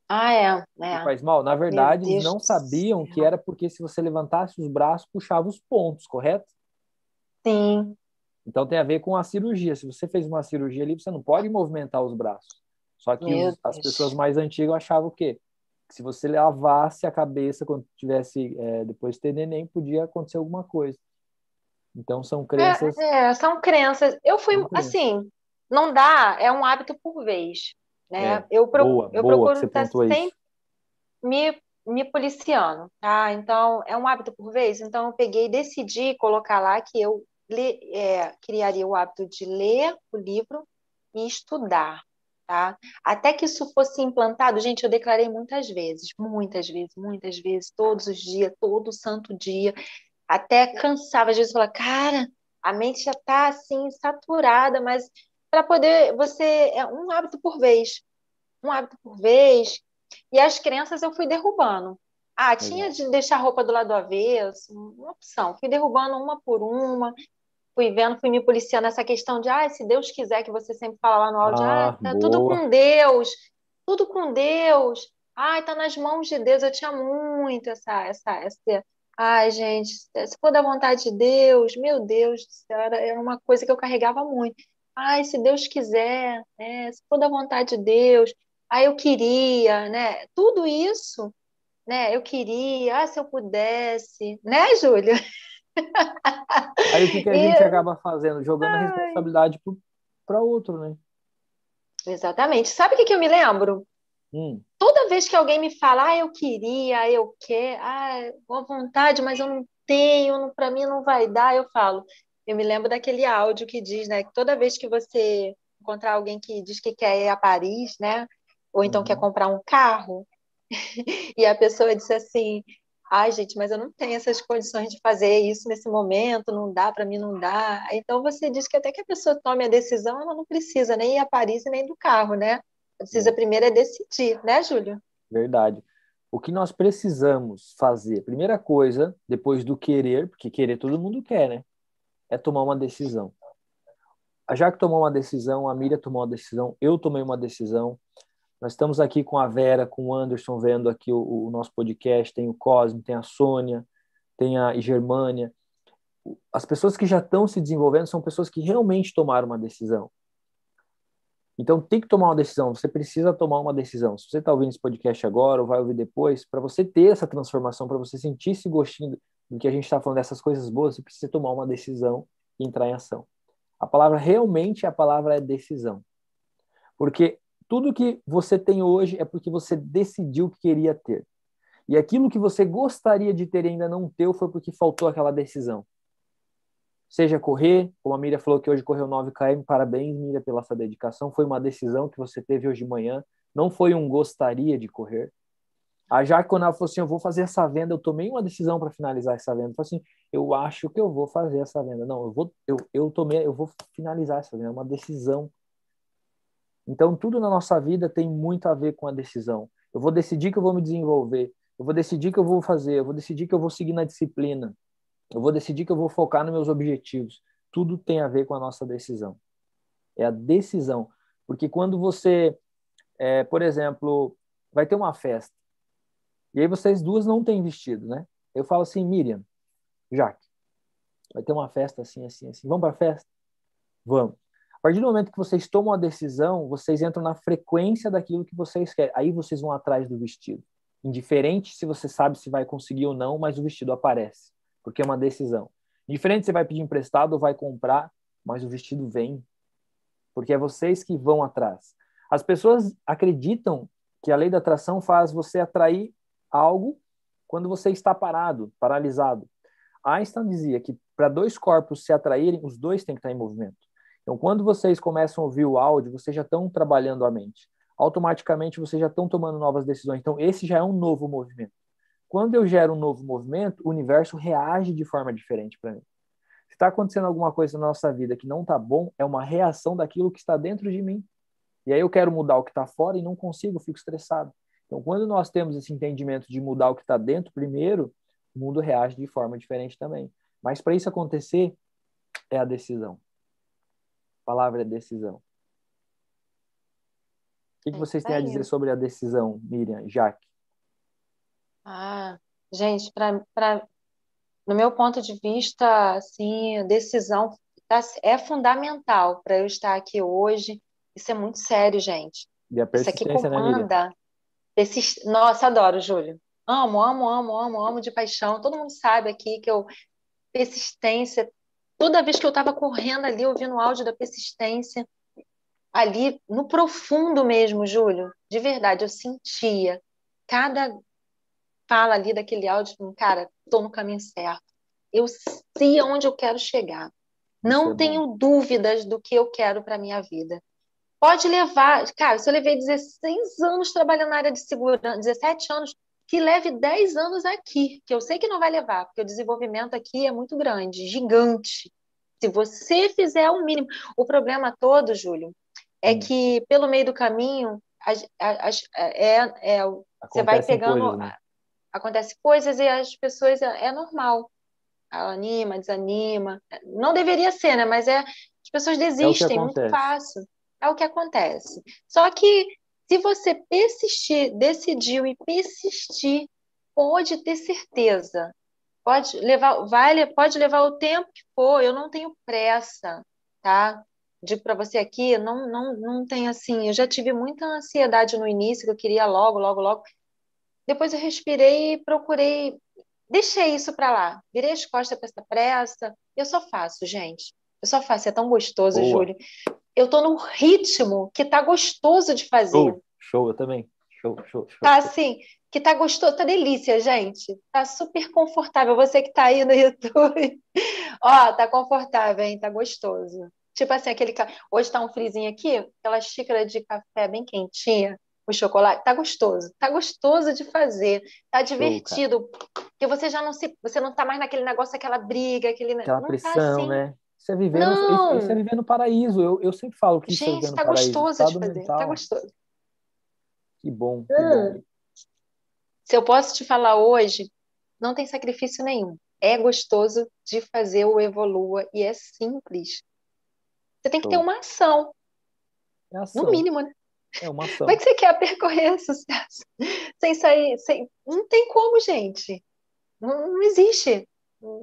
Ah, é. é. faz mal. Na verdade, eles não sabiam que era porque se você levantasse os braços, puxava os pontos, correto? Sim. Então tem a ver com a cirurgia. Se você fez uma cirurgia ali, você não pode movimentar os braços. Só que os, as pessoas mais antigas achavam o quê? se você lavasse a cabeça quando tivesse é, depois de ter neném, podia acontecer alguma coisa. Então são crenças. É, é são crenças. Eu fui assim, não dá, é um hábito por vez, né? É, eu, pro, boa, eu boa procuro estar sempre me, me policiando, tá? Então é um hábito por vez. Então eu peguei e decidi colocar lá que eu le, é, criaria o hábito de ler o livro e estudar. Tá? Até que isso fosse implantado, gente, eu declarei muitas vezes, muitas vezes, muitas vezes, todos os dias, todo santo dia, até cansava, às vezes falar, cara, a mente já está assim saturada, mas para poder você é um hábito por vez, um hábito por vez. E as crenças eu fui derrubando. Ah, tinha de deixar a roupa do lado do avesso, uma opção. Fui derrubando uma por uma fui vendo, fui me policiando essa questão de, ah, se Deus quiser, que você sempre fala lá no áudio, ah, ah tá boa. tudo com Deus, tudo com Deus, ai, tá nas mãos de Deus, eu tinha muito essa, essa, essa, ai, gente, se for da vontade de Deus, meu Deus do céu, era, era uma coisa que eu carregava muito, ai, se Deus quiser, né, se for da vontade de Deus, ai, eu queria, né, tudo isso, né, eu queria, ah, se eu pudesse, né, Júlia? Aí o que, que a gente acaba fazendo? Jogando Ai. a responsabilidade para outro, né? Exatamente. Sabe o que, que eu me lembro? Hum. Toda vez que alguém me fala, ah, eu queria, eu quero, ah, boa vontade, mas eu não tenho, para mim não vai dar, eu falo. Eu me lembro daquele áudio que diz, né, que toda vez que você encontrar alguém que diz que quer ir a Paris, né, ou então uhum. quer comprar um carro, e a pessoa disse assim, ai, gente, mas eu não tenho essas condições de fazer isso nesse momento, não dá, para mim não dá. Então você diz que até que a pessoa tome a decisão, ela não precisa nem ir a Paris nem do carro, né? Precisa primeiro é decidir, né, Júlio? Verdade. O que nós precisamos fazer, primeira coisa, depois do querer, porque querer todo mundo quer, né? É tomar uma decisão. A Jaque tomou uma decisão, a Miriam tomou uma decisão, eu tomei uma decisão, nós estamos aqui com a Vera, com o Anderson, vendo aqui o, o nosso podcast. Tem o Cosme, tem a Sônia, tem a Germânia. As pessoas que já estão se desenvolvendo são pessoas que realmente tomaram uma decisão. Então, tem que tomar uma decisão. Você precisa tomar uma decisão. Se você está ouvindo esse podcast agora ou vai ouvir depois, para você ter essa transformação, para você sentir esse gostinho do que a gente está falando, dessas coisas boas, você precisa tomar uma decisão e entrar em ação. A palavra realmente, a palavra é decisão. Porque tudo que você tem hoje é porque você decidiu que queria ter. E aquilo que você gostaria de ter e ainda não teu foi porque faltou aquela decisão. Seja correr, como a Miriam falou que hoje correu 9 km, parabéns, Miriam, pela sua dedicação. Foi uma decisão que você teve hoje de manhã, não foi um gostaria de correr. A Jaque, quando ela falou assim, eu vou fazer essa venda, eu tomei uma decisão para finalizar essa venda. Eu falei assim, eu acho que eu vou fazer essa venda. Não, eu vou, eu, eu tomei, eu vou finalizar essa venda. É uma decisão então, tudo na nossa vida tem muito a ver com a decisão. Eu vou decidir que eu vou me desenvolver, eu vou decidir que eu vou fazer, eu vou decidir que eu vou seguir na disciplina, eu vou decidir que eu vou focar nos meus objetivos. Tudo tem a ver com a nossa decisão. É a decisão. Porque quando você, é, por exemplo, vai ter uma festa, e aí vocês duas não têm vestido, né? Eu falo assim, Miriam, Jaque, vai ter uma festa assim, assim, assim. Vamos para a festa? Vamos. A partir do momento que vocês tomam a decisão, vocês entram na frequência daquilo que vocês querem. Aí vocês vão atrás do vestido. Indiferente se você sabe se vai conseguir ou não, mas o vestido aparece, porque é uma decisão. Diferente se vai pedir emprestado ou vai comprar, mas o vestido vem, porque é vocês que vão atrás. As pessoas acreditam que a lei da atração faz você atrair algo quando você está parado, paralisado. Einstein dizia que para dois corpos se atraírem, os dois têm que estar em movimento. Então, quando vocês começam a ouvir o áudio, vocês já estão trabalhando a mente. Automaticamente, vocês já estão tomando novas decisões. Então, esse já é um novo movimento. Quando eu gero um novo movimento, o universo reage de forma diferente para mim. Se está acontecendo alguma coisa na nossa vida que não está bom, é uma reação daquilo que está dentro de mim. E aí eu quero mudar o que está fora e não consigo, fico estressado. Então, quando nós temos esse entendimento de mudar o que está dentro primeiro, o mundo reage de forma diferente também. Mas para isso acontecer, é a decisão palavra é decisão. O que, que é vocês têm a dizer sobre a decisão, Miriam, Jaque? Ah, gente, para no meu ponto de vista, assim, a decisão tá, é fundamental para eu estar aqui hoje. Isso é muito sério, gente. E a Isso aqui né, comanda. Né, Persist... Nossa, adoro, Júlio. Amo, amo, amo, amo, amo de paixão. Todo mundo sabe aqui que eu persistência. Toda vez que eu estava correndo ali, ouvindo o áudio da persistência, ali no profundo mesmo, Júlio, de verdade, eu sentia cada fala ali daquele áudio, cara, estou no caminho certo. Eu sei aonde eu quero chegar. Não é tenho dúvidas do que eu quero para minha vida. Pode levar, cara, se eu levei 16 anos trabalhando na área de segurança, 17 anos, que leve 10 anos aqui, que eu sei que não vai levar, porque o desenvolvimento aqui é muito grande, gigante. Se você fizer o mínimo. O problema todo, Júlio, é hum. que pelo meio do caminho, as, as, é, é, você vai pegando. Coisas, né? Acontece coisas e as pessoas. É, é normal. Anima, desanima. Não deveria ser, né? Mas é. As pessoas é desistem é muito fácil. É o que acontece. Só que se você persistir, decidiu e persistir, pode ter certeza. Pode levar, vai, pode levar o tempo que for, eu não tenho pressa, tá? Digo para você aqui, não, não, não tem assim, eu já tive muita ansiedade no início, que eu queria logo, logo, logo. Depois eu respirei e procurei, deixei isso para lá, virei as costas para essa pressa. Eu só faço, gente. Eu só faço, é tão gostoso, Boa. Júlio eu estou num ritmo que tá gostoso de fazer. Show, show, eu também. Show, show, show. Tá assim, que tá gostoso, tá delícia, gente. Tá super confortável. Você que tá aí no YouTube, ó, tá confortável, hein? Tá gostoso. Tipo assim, aquele. Hoje tá um frizinho aqui, aquela xícara de café bem quentinha, o chocolate. Tá gostoso. Tá gostoso de fazer. Tá divertido. Porque você já não se. Você não tá mais naquele negócio, aquela briga, aquele. Aquela não pressão, tá assim. né? Isso é viver, no, isso é viver no paraíso. Eu, eu sempre falo que Gente, isso é tá paraíso. gostoso de fazer, tá gostoso. Que bom, que hum. bom. Se eu posso te falar hoje, não tem sacrifício nenhum. É gostoso de fazer o Evolua e é simples. Você tem que ter uma ação. É ação. No mínimo, né? É uma ação. Como é que você quer percorrer sucesso sem sair? Sem... Não tem como, gente. Não, não existe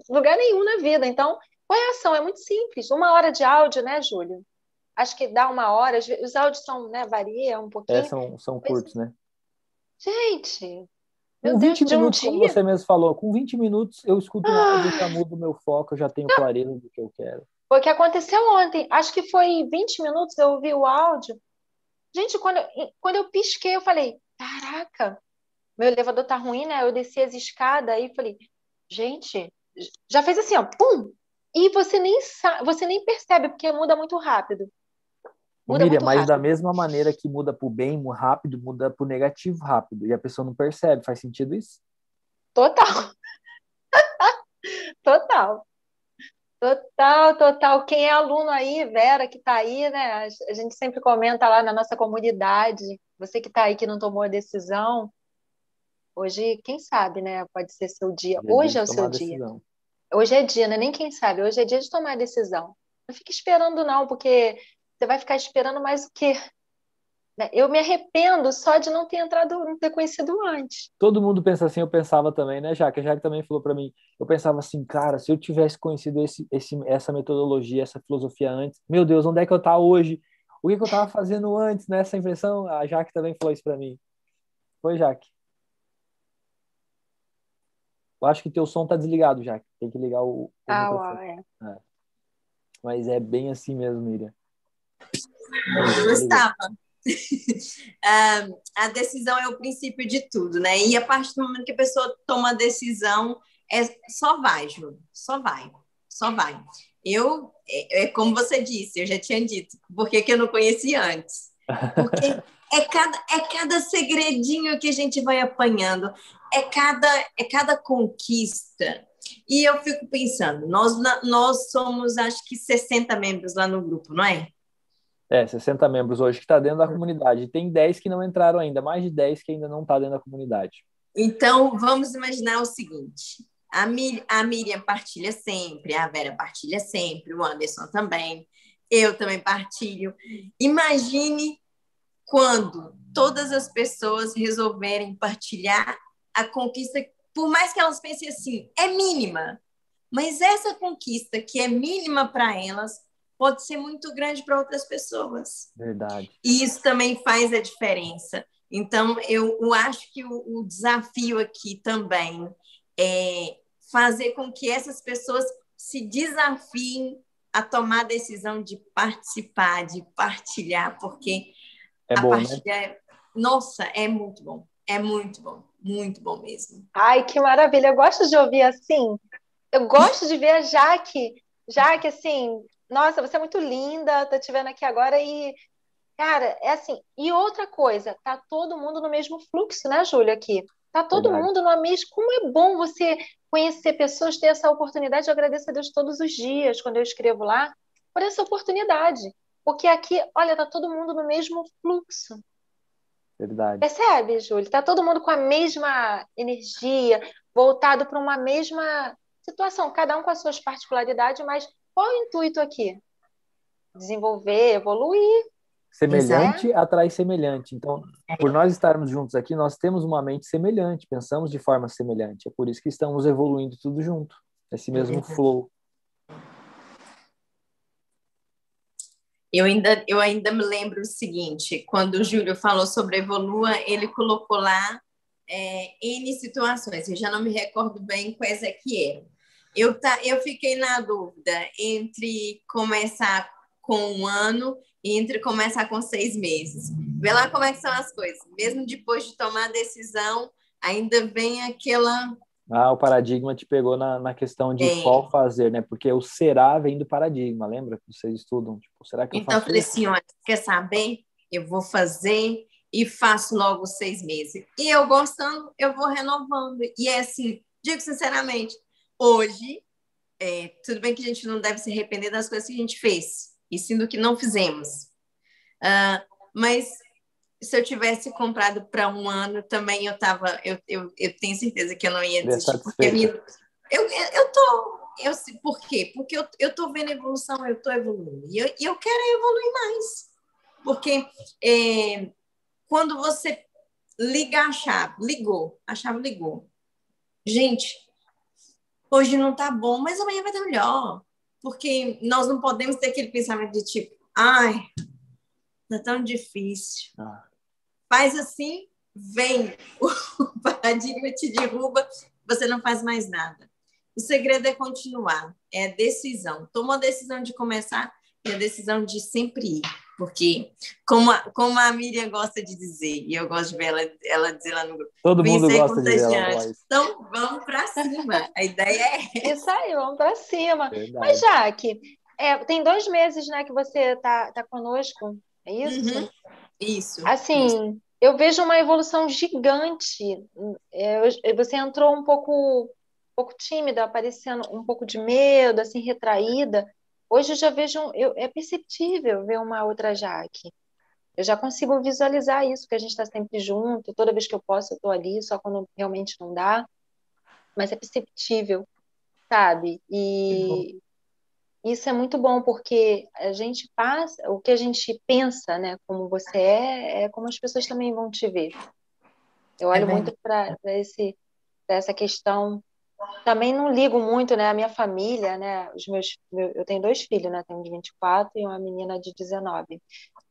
lugar nenhum na vida. Então, qual é a ação? É muito simples. Uma hora de áudio, né, Júlio? Acho que dá uma hora. Os áudios são, né, varia um pouquinho. É, são, são curtos, né? Gente, com 20 Deus, minutos, um como você mesmo falou, com 20 minutos eu escuto um áudio, já mudo o meu foco, eu já tenho clareza do que eu quero. Foi o que aconteceu ontem. Acho que foi 20 minutos eu ouvi o áudio. Gente, quando eu, quando eu pisquei, eu falei, caraca, meu elevador tá ruim, né? Eu desci as escadas e falei, gente, já fez assim, ó, pum, e você nem sabe, você nem percebe, porque muda muito rápido. Muda Miriam, muito mas rápido. da mesma maneira que muda para o bem rápido, muda para o negativo rápido. E a pessoa não percebe. Faz sentido isso? Total. total. Total, total. Quem é aluno aí, Vera, que está aí, né? A gente sempre comenta lá na nossa comunidade. Você que está aí que não tomou a decisão, hoje, quem sabe, né? Pode ser seu dia. Hoje é o seu dia. Hoje é dia, né? Nem quem sabe, hoje é dia de tomar decisão. Não fique esperando, não, porque você vai ficar esperando mais o quê? Né? Eu me arrependo só de não ter entrado, não ter conhecido antes. Todo mundo pensa assim, eu pensava também, né, Jaque? A Jaque também falou para mim. Eu pensava assim, cara, se eu tivesse conhecido esse, esse, essa metodologia, essa filosofia antes, meu Deus, onde é que eu tava hoje? O que, que eu tava fazendo antes, né? Impressão, a Jaque também falou isso para mim. Foi, Jaque? Eu acho que teu som tá desligado já. Tem que ligar o. o ah, uau, é. é. Mas é bem assim mesmo, Miriam. Gustavo. uh, a decisão é o princípio de tudo, né? E a partir do momento que a pessoa toma a decisão, é, só vai, Ju, só vai, só vai. Eu, é, é como você disse, eu já tinha dito, por que, que eu não conhecia antes? Porque é cada, é cada segredinho que a gente vai apanhando, é cada, é cada conquista. E eu fico pensando, nós, nós somos acho que 60 membros lá no grupo, não é? É, 60 membros hoje que está dentro da comunidade. Tem 10 que não entraram ainda, mais de 10 que ainda não está dentro da comunidade. Então, vamos imaginar o seguinte: a, Mir, a Miriam partilha sempre, a Vera partilha sempre, o Anderson também, eu também partilho. Imagine quando todas as pessoas resolverem partilhar a conquista, por mais que elas pensem assim, é mínima, mas essa conquista que é mínima para elas pode ser muito grande para outras pessoas. Verdade. E isso também faz a diferença. Então, eu, eu acho que o, o desafio aqui também é fazer com que essas pessoas se desafiem a tomar a decisão de participar, de partilhar, porque é a bom, partilha, né? nossa, é muito bom, é muito bom, muito bom mesmo. Ai, que maravilha, eu gosto de ouvir assim, eu gosto de ver a Jaque, Jaque, assim, nossa, você é muito linda, tô te vendo aqui agora e, cara, é assim, e outra coisa, tá todo mundo no mesmo fluxo, né, Júlia, aqui, tá todo Verdade. mundo no mesmo, como é bom você conhecer pessoas, ter essa oportunidade. Eu agradeço a Deus todos os dias, quando eu escrevo lá, por essa oportunidade. Porque aqui, olha, tá todo mundo no mesmo fluxo. Verdade. Percebe, Júlio? Tá todo mundo com a mesma energia, voltado para uma mesma situação, cada um com as suas particularidades, mas qual é o intuito aqui? Desenvolver, evoluir, Semelhante atrai semelhante. Então, por nós estarmos juntos aqui, nós temos uma mente semelhante, pensamos de forma semelhante. É por isso que estamos evoluindo tudo junto, esse mesmo flow. Eu ainda, eu ainda me lembro o seguinte: quando o Júlio falou sobre Evolua, ele colocou lá é, N situações, eu já não me recordo bem quais é que eram. Eu, tá, eu fiquei na dúvida entre começar com um ano e entre começar com seis meses. Vê lá como é que são as coisas. Mesmo depois de tomar a decisão, ainda vem aquela. Ah, o paradigma te pegou na, na questão de É. qual fazer, né? Porque o será vem do paradigma, lembra que vocês estudam? Tipo, será que eu Então, eu falei assim: olha, quer saber? Eu vou fazer e faço logo seis meses. E eu gostando, eu vou renovando. E é assim, digo sinceramente, hoje, é, tudo bem que a gente não deve se arrepender das coisas que a gente fez, e sim do que não fizemos. Ah, mas se eu tivesse comprado para um ano, também eu tava, eu, eu, eu tenho certeza que eu não ia desistir, porque minha- eu, eu, tô, eu, por quê? Porque eu, eu tô vendo evolução, eu tô evoluindo, e eu, eu quero evoluir mais, porque é, quando você liga a chave, ligou, a chave ligou, gente, hoje não tá bom, mas amanhã vai estar melhor, porque nós não podemos ter aquele pensamento de tipo, ai, tá tão difícil. Ah. Faz assim, vem, o paradigma te derruba, você não faz mais nada. O segredo é continuar, é a decisão. Toma a decisão de começar e a decisão de sempre ir. Porque, como a, como a Miriam gosta de dizer, e eu gosto de ver ela, ela dizer lá no grupo, Todo mundo vencer gosta de ela isso. Então, vamos para cima. A ideia é Isso aí, vamos para cima. Verdade. Mas, Jaque, é, tem dois meses, né, que você tá, tá conosco, é isso? Uhum. isso. Assim, eu vejo uma evolução gigante. É, você entrou um pouco, um pouco tímida, aparecendo um pouco de medo, assim, retraída. Hoje eu já vejo, eu, é perceptível ver uma outra Jaque. Eu já consigo visualizar isso, que a gente está sempre junto, toda vez que eu posso, eu estou ali, só quando realmente não dá. Mas é perceptível, sabe? E isso é muito bom, porque a gente passa, o que a gente pensa, né, como você é, é como as pessoas também vão te ver. Eu olho É muito para esse, para essa questão. Também não ligo muito, né, a minha família, né, os meus, meu- eu tenho dois filhos, né, tenho de 24 e uma menina de 19.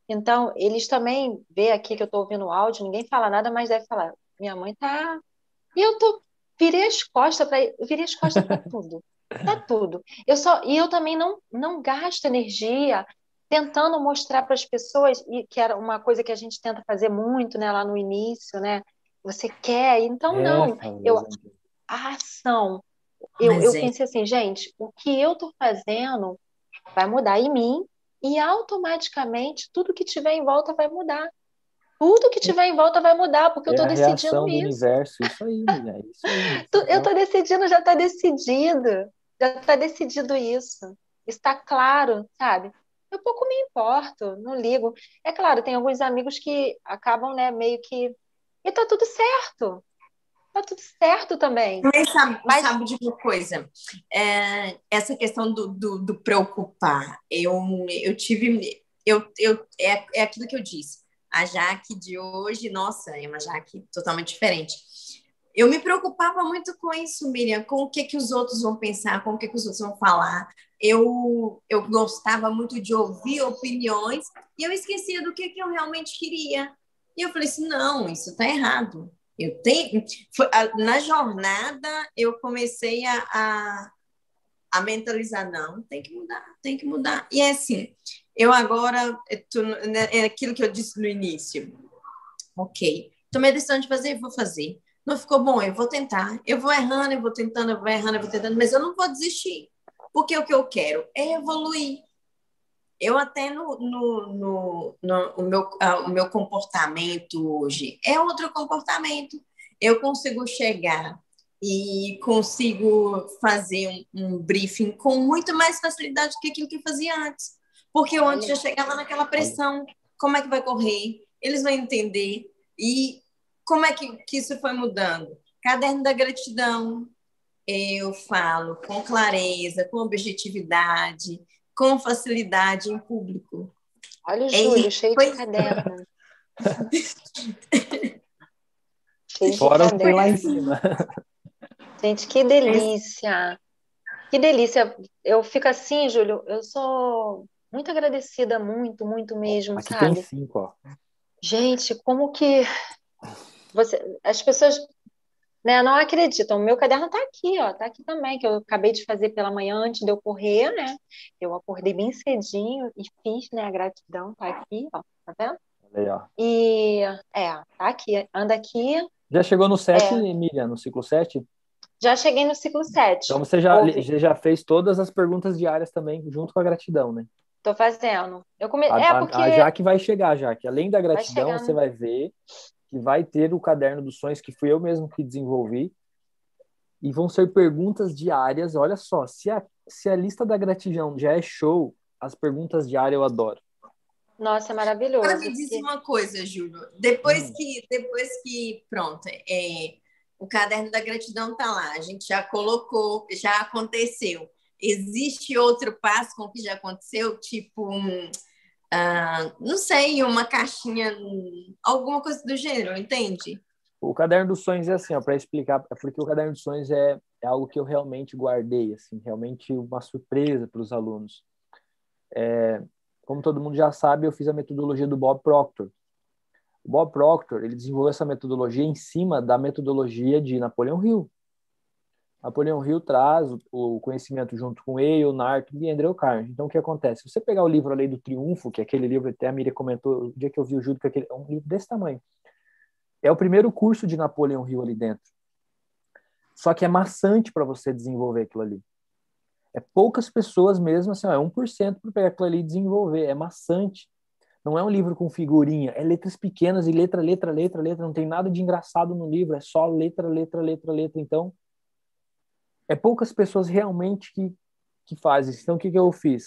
Então, eles também vê aqui que eu estou ouvindo o áudio, ninguém fala nada, mas deve falar, minha mãe tá. E eu tô, virei as costas para, virei as costas para tudo. Para tudo. Eu só, e eu também não, não gasto energia tentando mostrar para as pessoas, e que era uma coisa que a gente tenta fazer muito, né, lá no início, né? Você quer, então É, não. Eu, a ação. Eu, Mas eu é. pensei assim, gente, o que eu tô fazendo vai mudar em mim e automaticamente tudo que tiver em volta vai mudar. Tudo que tiver em volta vai mudar, porque eu É a reação decidindo do isso. universo, isso aí, né? Isso aí. Tu- Eu tô decidindo, já tá decidido. Já tá decidido isso. Está claro, sabe? Eu pouco me importo, não ligo. É claro, tem alguns amigos que acabam, né, meio que. E tá tudo certo. Tá tudo certo também. Mas sabe, Mas- sabe de uma coisa? É, essa questão do, do, do preocupar, eu, eu tive. Eu, eu, é, é aquilo que eu disse. A Jaque de hoje, nossa, é uma Jaque totalmente diferente. Eu me preocupava muito com isso, Miriam, com o que, que os outros vão pensar, com o que, que os outros vão falar. Eu, eu gostava muito de ouvir opiniões e eu esquecia do que, que eu realmente queria. E eu falei assim, não, isso está errado. Eu tenho, na jornada eu comecei a, a, a, mentalizar, não, tem que mudar, tem que mudar. E é assim, eu agora, né, é aquilo que eu disse no início, ok, tomei a decisão de fazer, vou fazer. Não ficou bom, eu vou tentar. Eu vou errando, eu vou tentando, eu vou errando, eu vou tentando, mas eu não vou desistir. Porque o que eu quero é evoluir. Eu até no, no, no, no o, meu, uh, o meu comportamento hoje é outro comportamento. Eu consigo chegar e consigo fazer um, um briefing com muito mais facilidade do que aquilo que eu fazia antes. Porque eu antes já chegava naquela pressão. Como é que vai correr? Eles vão entender. E como é que, que isso foi mudando? Caderno da gratidão. Eu falo com clareza, com objetividade, com facilidade em público. Olha o Júlio, é, cheio foi... de caderno. cheio Fora de caderno. lá em cima. Gente, que delícia! Que delícia! Eu fico assim, Júlio, eu sou muito agradecida, muito, muito mesmo, Aqui sabe? tem cinco, ó. Gente, como que você, as pessoas né, não acreditam. O meu caderno está aqui, ó, tá aqui também, que eu acabei de fazer pela manhã antes de eu correr, né? Eu acordei bem cedinho e fiz, né, a gratidão, tá aqui, ó, tá vendo? Aí, ó. E é, tá aqui, anda aqui. Já chegou no 7, é. Miriam, no ciclo 7? Já cheguei no ciclo 7. Então você já, já fez todas as perguntas diárias também, junto com a gratidão, né? Tô fazendo. Eu come... a, é porque... a Jaque vai chegar, Jaque. Além da gratidão, vai você vai ver que vai ter o caderno dos sonhos que fui eu mesmo que desenvolvi. E vão ser perguntas diárias. Olha só, se a, se a lista da gratidão já é show, as perguntas diárias eu adoro. Nossa, é maravilhoso. Agora me diz uma coisa, Júlio. Depois hum. que, depois que, pronto, é, o caderno da gratidão tá lá, a gente já colocou, já aconteceu. Existe outro passo com o que já aconteceu, tipo um, uh, não sei, uma caixinha, alguma coisa do gênero, entende? O caderno dos sonhos é assim, para explicar, é porque o caderno dos sonhos é, é algo que eu realmente guardei, assim, realmente uma surpresa para os alunos. É, como todo mundo já sabe, eu fiz a metodologia do Bob Proctor. O Bob Proctor ele desenvolveu essa metodologia em cima da metodologia de Napoleão Hill. Napoleão Hill traz o conhecimento junto com ele, o Narton e Andrew Carnegie. Então, o que acontece? Se você pegar o livro A Lei do Triunfo, que é aquele livro, até a Miriam comentou, o dia que eu vi o Júlio, que é, aquele, é um livro desse tamanho. É o primeiro curso de Napoleão Hill ali dentro. Só que é maçante para você desenvolver aquilo ali. É poucas pessoas mesmo, assim, ó, é 1% para pegar aquilo ali e desenvolver. É maçante. Não é um livro com figurinha, é letras pequenas e letra, letra, letra, letra. Não tem nada de engraçado no livro, é só letra, letra, letra, letra. Então, é poucas pessoas realmente que, que fazem. Então, o que, que eu fiz?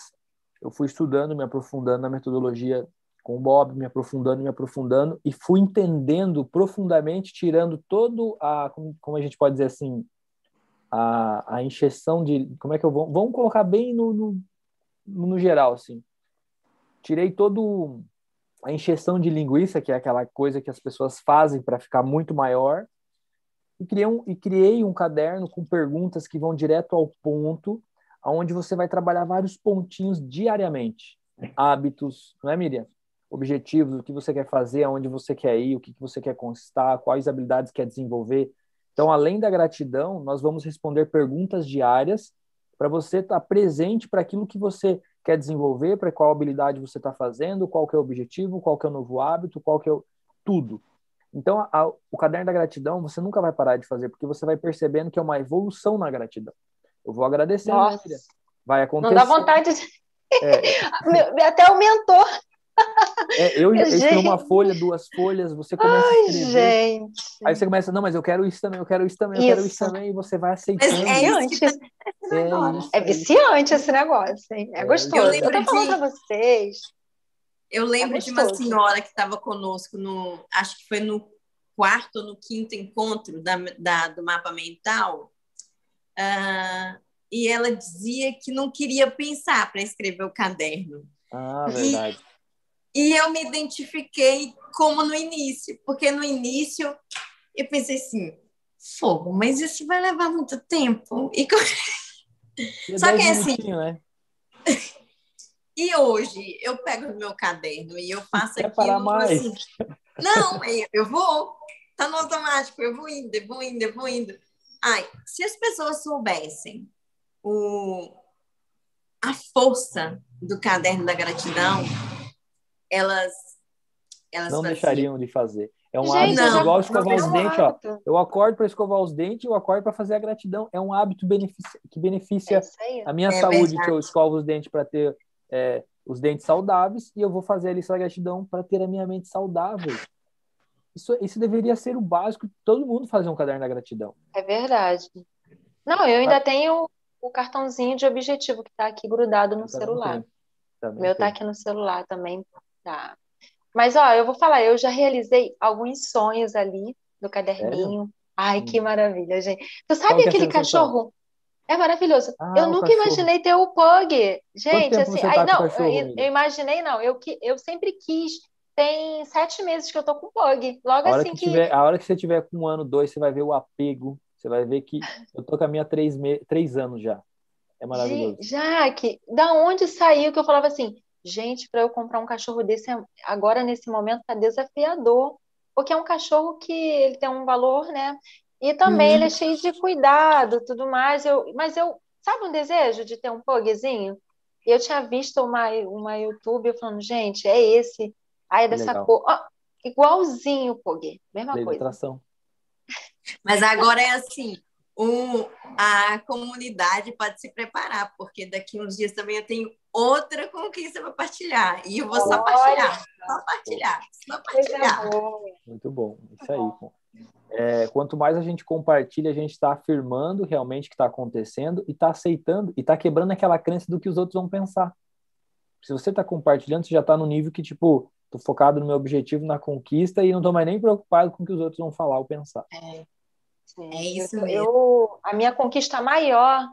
Eu fui estudando, me aprofundando na metodologia com o Bob, me aprofundando, me aprofundando, e fui entendendo profundamente, tirando todo a, como, a gente pode dizer assim, a, a encheção de, como é que eu vou, vamos colocar bem no, no, no geral, assim. Tirei todo a encheção de linguiça, que é aquela coisa que as pessoas fazem para ficar muito maior, e criei, um, e criei um caderno com perguntas que vão direto ao ponto, aonde você vai trabalhar vários pontinhos diariamente. Hábitos, não é, Miriam? Objetivos, o que você quer fazer, aonde você quer ir, o que você quer conquistar, quais habilidades quer desenvolver. Então, além da gratidão, nós vamos responder perguntas diárias para você estar tá presente para aquilo que você quer desenvolver, para qual habilidade você está fazendo, qual que é o objetivo, qual que é o novo hábito, qual que é o... tudo. Então, a, o caderno da gratidão você nunca vai parar de fazer, porque você vai percebendo que é uma evolução na gratidão. Eu vou agradecer, Nossa. vai acontecer. Não dá vontade de. É. Até aumentou. É, eu escrevo uma folha, duas folhas, você começa Ai, a escrever. Gente. Aí você começa, não, mas eu quero isso também, eu quero isso também, eu isso. quero isso também, e você vai aceitando. Mas é, viciante. é, isso, é viciante esse negócio, hein? É, é gostoso. Eu, eu tô falando de... pra vocês. Eu lembro é de uma senhora que estava conosco no, acho que foi no quarto ou no quinto encontro da, da do mapa mental, uh, e ela dizia que não queria pensar para escrever o caderno. Ah, verdade. E, e eu me identifiquei como no início, porque no início eu pensei assim, fogo, mas isso vai levar muito tempo. E... Só que é assim. Né? E hoje eu pego o meu caderno e eu faço Quer parar mais? Assim, Não, eu vou. Tá no automático, eu vou indo, eu vou indo, eu vou indo. Ai, se as pessoas soubessem o, a força do caderno da gratidão, elas, elas não faziam. deixariam de fazer. É um Gente, hábito igual escovar os dentes, ó. Eu acordo para escovar os dentes, eu acordo para fazer a gratidão. É um hábito beneficia, que beneficia é a minha é saúde, verdade. que eu escovo os dentes para ter é, os dentes saudáveis, e eu vou fazer a lista da gratidão para ter a minha mente saudável. Isso, isso deveria ser o básico de todo mundo fazer um caderno da gratidão. É verdade. Não, eu ainda ah. tenho o cartãozinho de objetivo que está aqui grudado no celular. Meu está aqui no celular também. Tá. Mas, ó, eu vou falar, eu já realizei alguns sonhos ali do caderninho. Sério? Ai, que hum. maravilha, gente. Tu sabe é aquele é cachorro? É maravilhoso. Ah, eu nunca cachorro. imaginei ter o Pug. Gente, assim, aí, tá não, eu, eu, imaginei, não. Eu, eu sempre quis. Tem sete meses que eu tô com Pug. Logo assim que, que... Tiver, a hora que você tiver com um ano, dois, você vai ver o apego. Você vai ver que eu tô com a minha três, me... três anos já. É maravilhoso. Jaque, da onde saiu que eu falava assim, gente, para eu comprar um cachorro desse agora nesse momento tá desafiador, porque é um cachorro que ele tem um valor, né? E também hum. ele é cheio de cuidado, tudo mais. Eu, mas eu, sabe um desejo de ter um pugzinho? Eu tinha visto uma uma YouTube falando, gente, é esse, aí é dessa Legal. cor, oh, igualzinho o pug, mesma Lei coisa. Mas agora é assim, um, a comunidade pode se preparar, porque daqui uns dias também eu tenho outra conquista para partilhar. E eu vou só partilhar, só partilhar, só partilhar. Muito bom, isso aí. É, quanto mais a gente compartilha, a gente está afirmando realmente o que está acontecendo e está aceitando e está quebrando aquela crença do que os outros vão pensar. Se você está compartilhando, você já está no nível que, tipo, tô focado no meu objetivo, na conquista e não tô mais nem preocupado com o que os outros vão falar ou pensar. É. Sim, é isso eu, mesmo. Eu, a minha conquista maior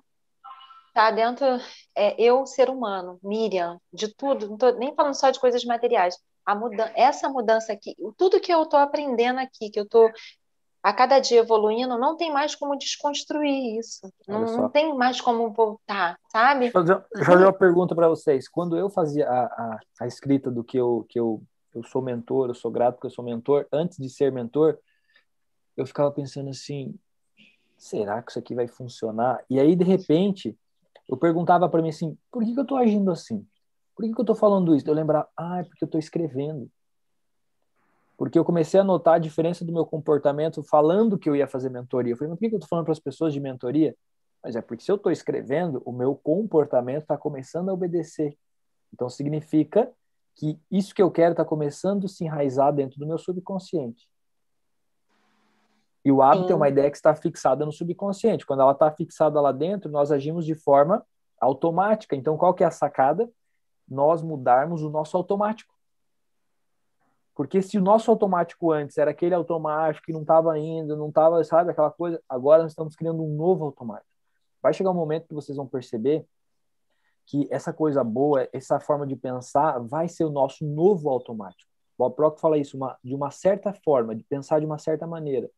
tá dentro é eu ser humano, Miriam, de tudo, não tô nem falando só de coisas materiais. A muda essa mudança aqui, tudo que eu estou aprendendo aqui, que eu estou a cada dia evoluindo, não tem mais como desconstruir isso. Não, não, tem mais como voltar, sabe? Deixa eu fazer, fazer uma pergunta para vocês. Quando eu fazia a, a, a, escrita do que eu, que eu, eu sou mentor, eu sou grato porque eu sou mentor, antes de ser mentor, eu ficava pensando assim, será que isso aqui vai funcionar? E aí, de repente, eu perguntava para mim assim, por que, que eu estou agindo assim? Por que, que eu estou falando isso? Eu lembrar, ah, é porque eu estou escrevendo. Porque eu comecei a notar a diferença do meu comportamento falando que eu ia fazer mentoria. Eu falei, mas por que, eu estou falando para as pessoas de mentoria? Mas é porque se eu estou escrevendo, o meu comportamento está começando a obedecer. Então significa que isso que eu quero está começando a se enraizar dentro do meu subconsciente. E o hábito Sim. é uma ideia que está fixada no subconsciente. Quando ela está fixada lá dentro, nós agimos de forma automática. Então, qual que é a sacada? Nós mudarmos o nosso automático. Porque se o nosso automático antes era aquele automático que não estava indo, não estava, sabe, aquela coisa, agora nós estamos criando um novo automático. Vai chegar um momento que vocês vão perceber que essa coisa boa, essa forma de pensar, vai ser o nosso novo automático. Bob Proctor fala isso, uma, de uma certa forma, de pensar de uma certa maneira.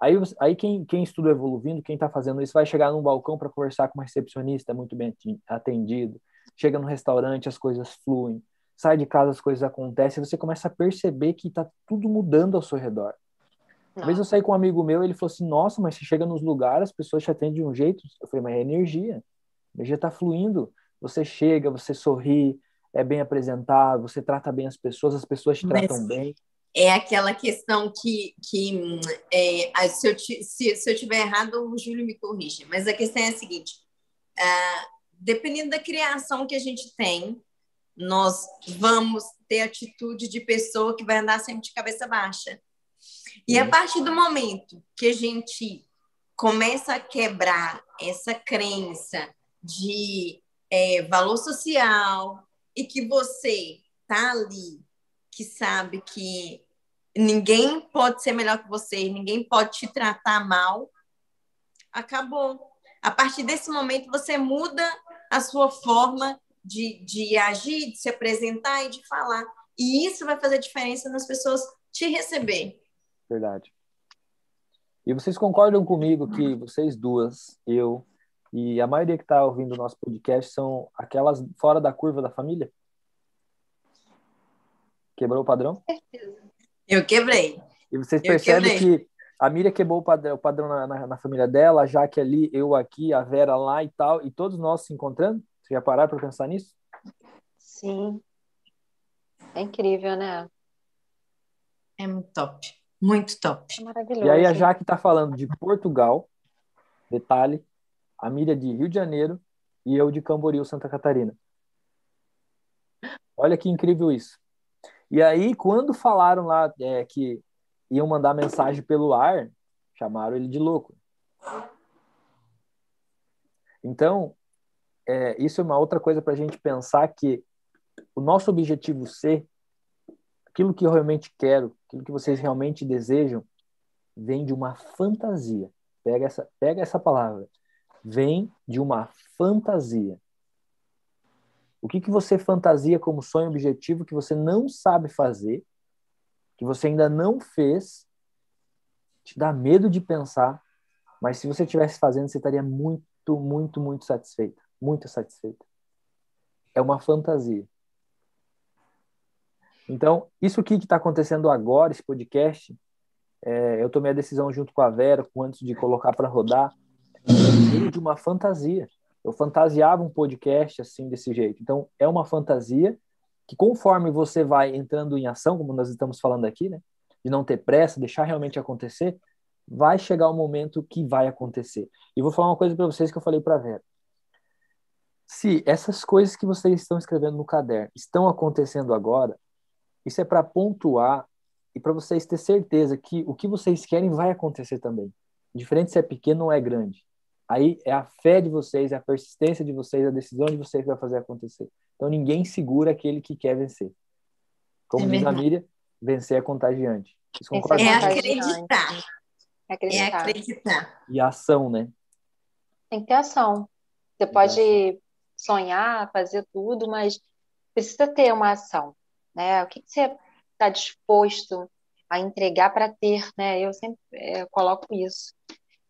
Aí, aí quem, quem estuda evoluindo, quem está fazendo isso, vai chegar num balcão para conversar com uma recepcionista muito bem atendido, chega no restaurante, as coisas fluem, sai de casa, as coisas acontecem, você começa a perceber que está tudo mudando ao seu redor. Uma vez eu saí com um amigo meu, ele falou assim, nossa, mas você chega nos lugares, as pessoas te atendem de um jeito. Eu falei, mas é energia. A energia está fluindo. Você chega, você sorri, é bem apresentado, você trata bem as pessoas, as pessoas te tratam mas, bem é aquela questão que, que é, se, eu, se, se eu tiver errado, o Júlio me corrige, mas a questão é a seguinte: é, dependendo da criação que a gente tem, nós vamos ter atitude de pessoa que vai andar sempre de cabeça baixa. E a partir do momento que a gente começa a quebrar essa crença de é, valor social e que você tá ali, que sabe que ninguém pode ser melhor que você, ninguém pode te tratar mal, acabou. A partir desse momento, você muda a sua forma de, de agir, de se apresentar e de falar. E isso vai fazer diferença nas pessoas te receber. Verdade. E vocês concordam comigo que vocês duas, eu e a maioria que está ouvindo o nosso podcast são aquelas fora da curva da família? Quebrou o padrão? Eu quebrei. E vocês percebem que a Miriam quebrou o padrão, o padrão na, na, na, família dela, a Jaque ali, eu aqui, a Vera lá e tal, e todos nós se encontrando? Você já pararam para pensar nisso? Sim. É incrível, né? É muito top. Muito top. É maravilhoso. E aí a Jaque está falando de Portugal, detalhe, a Miriam de Rio de Janeiro e eu de Camboriú, Santa Catarina. Olha que incrível isso. E aí, quando falaram lá é, que iam mandar mensagem pelo ar, chamaram ele de louco. Então, é, isso é uma outra coisa para a gente pensar que o nosso objetivo ser, aquilo que eu realmente quero, aquilo que vocês realmente desejam, vem de uma fantasia. Pega essa, pega essa palavra. Vem de uma fantasia. O que, que você fantasia como sonho objetivo que você não sabe fazer, que você ainda não fez, te dá medo de pensar, mas se você estivesse fazendo, você estaria muito, muito, muito satisfeita. Muito satisfeita. É uma fantasia. Então, isso aqui que está acontecendo agora, esse podcast, é, eu tomei a decisão junto com a Vera, antes de colocar para rodar, de uma fantasia. Eu fantasiava um podcast assim, desse jeito. Então, é uma fantasia que, conforme você vai entrando em ação, como nós estamos falando aqui, né? De não ter pressa, deixar realmente acontecer, vai chegar o momento que vai acontecer. E vou falar uma coisa para vocês que eu falei para Vera. Se essas coisas que vocês estão escrevendo no caderno estão acontecendo agora, isso é para pontuar e para vocês ter certeza que o que vocês querem vai acontecer também. Diferente se é pequeno ou é grande. Aí é a fé de vocês, é a persistência de vocês, a decisão de vocês que vai fazer acontecer. Então ninguém segura aquele que quer vencer. Como é diz a Miriam, vencer é contagiante. É, é acreditar. É acreditar. É acreditar. E ação, né? Tem que ter ação. Você pode sonhar, fazer tudo, mas precisa ter uma ação. Né? O que, que você está disposto a entregar para ter? Né? Eu sempre é, coloco isso.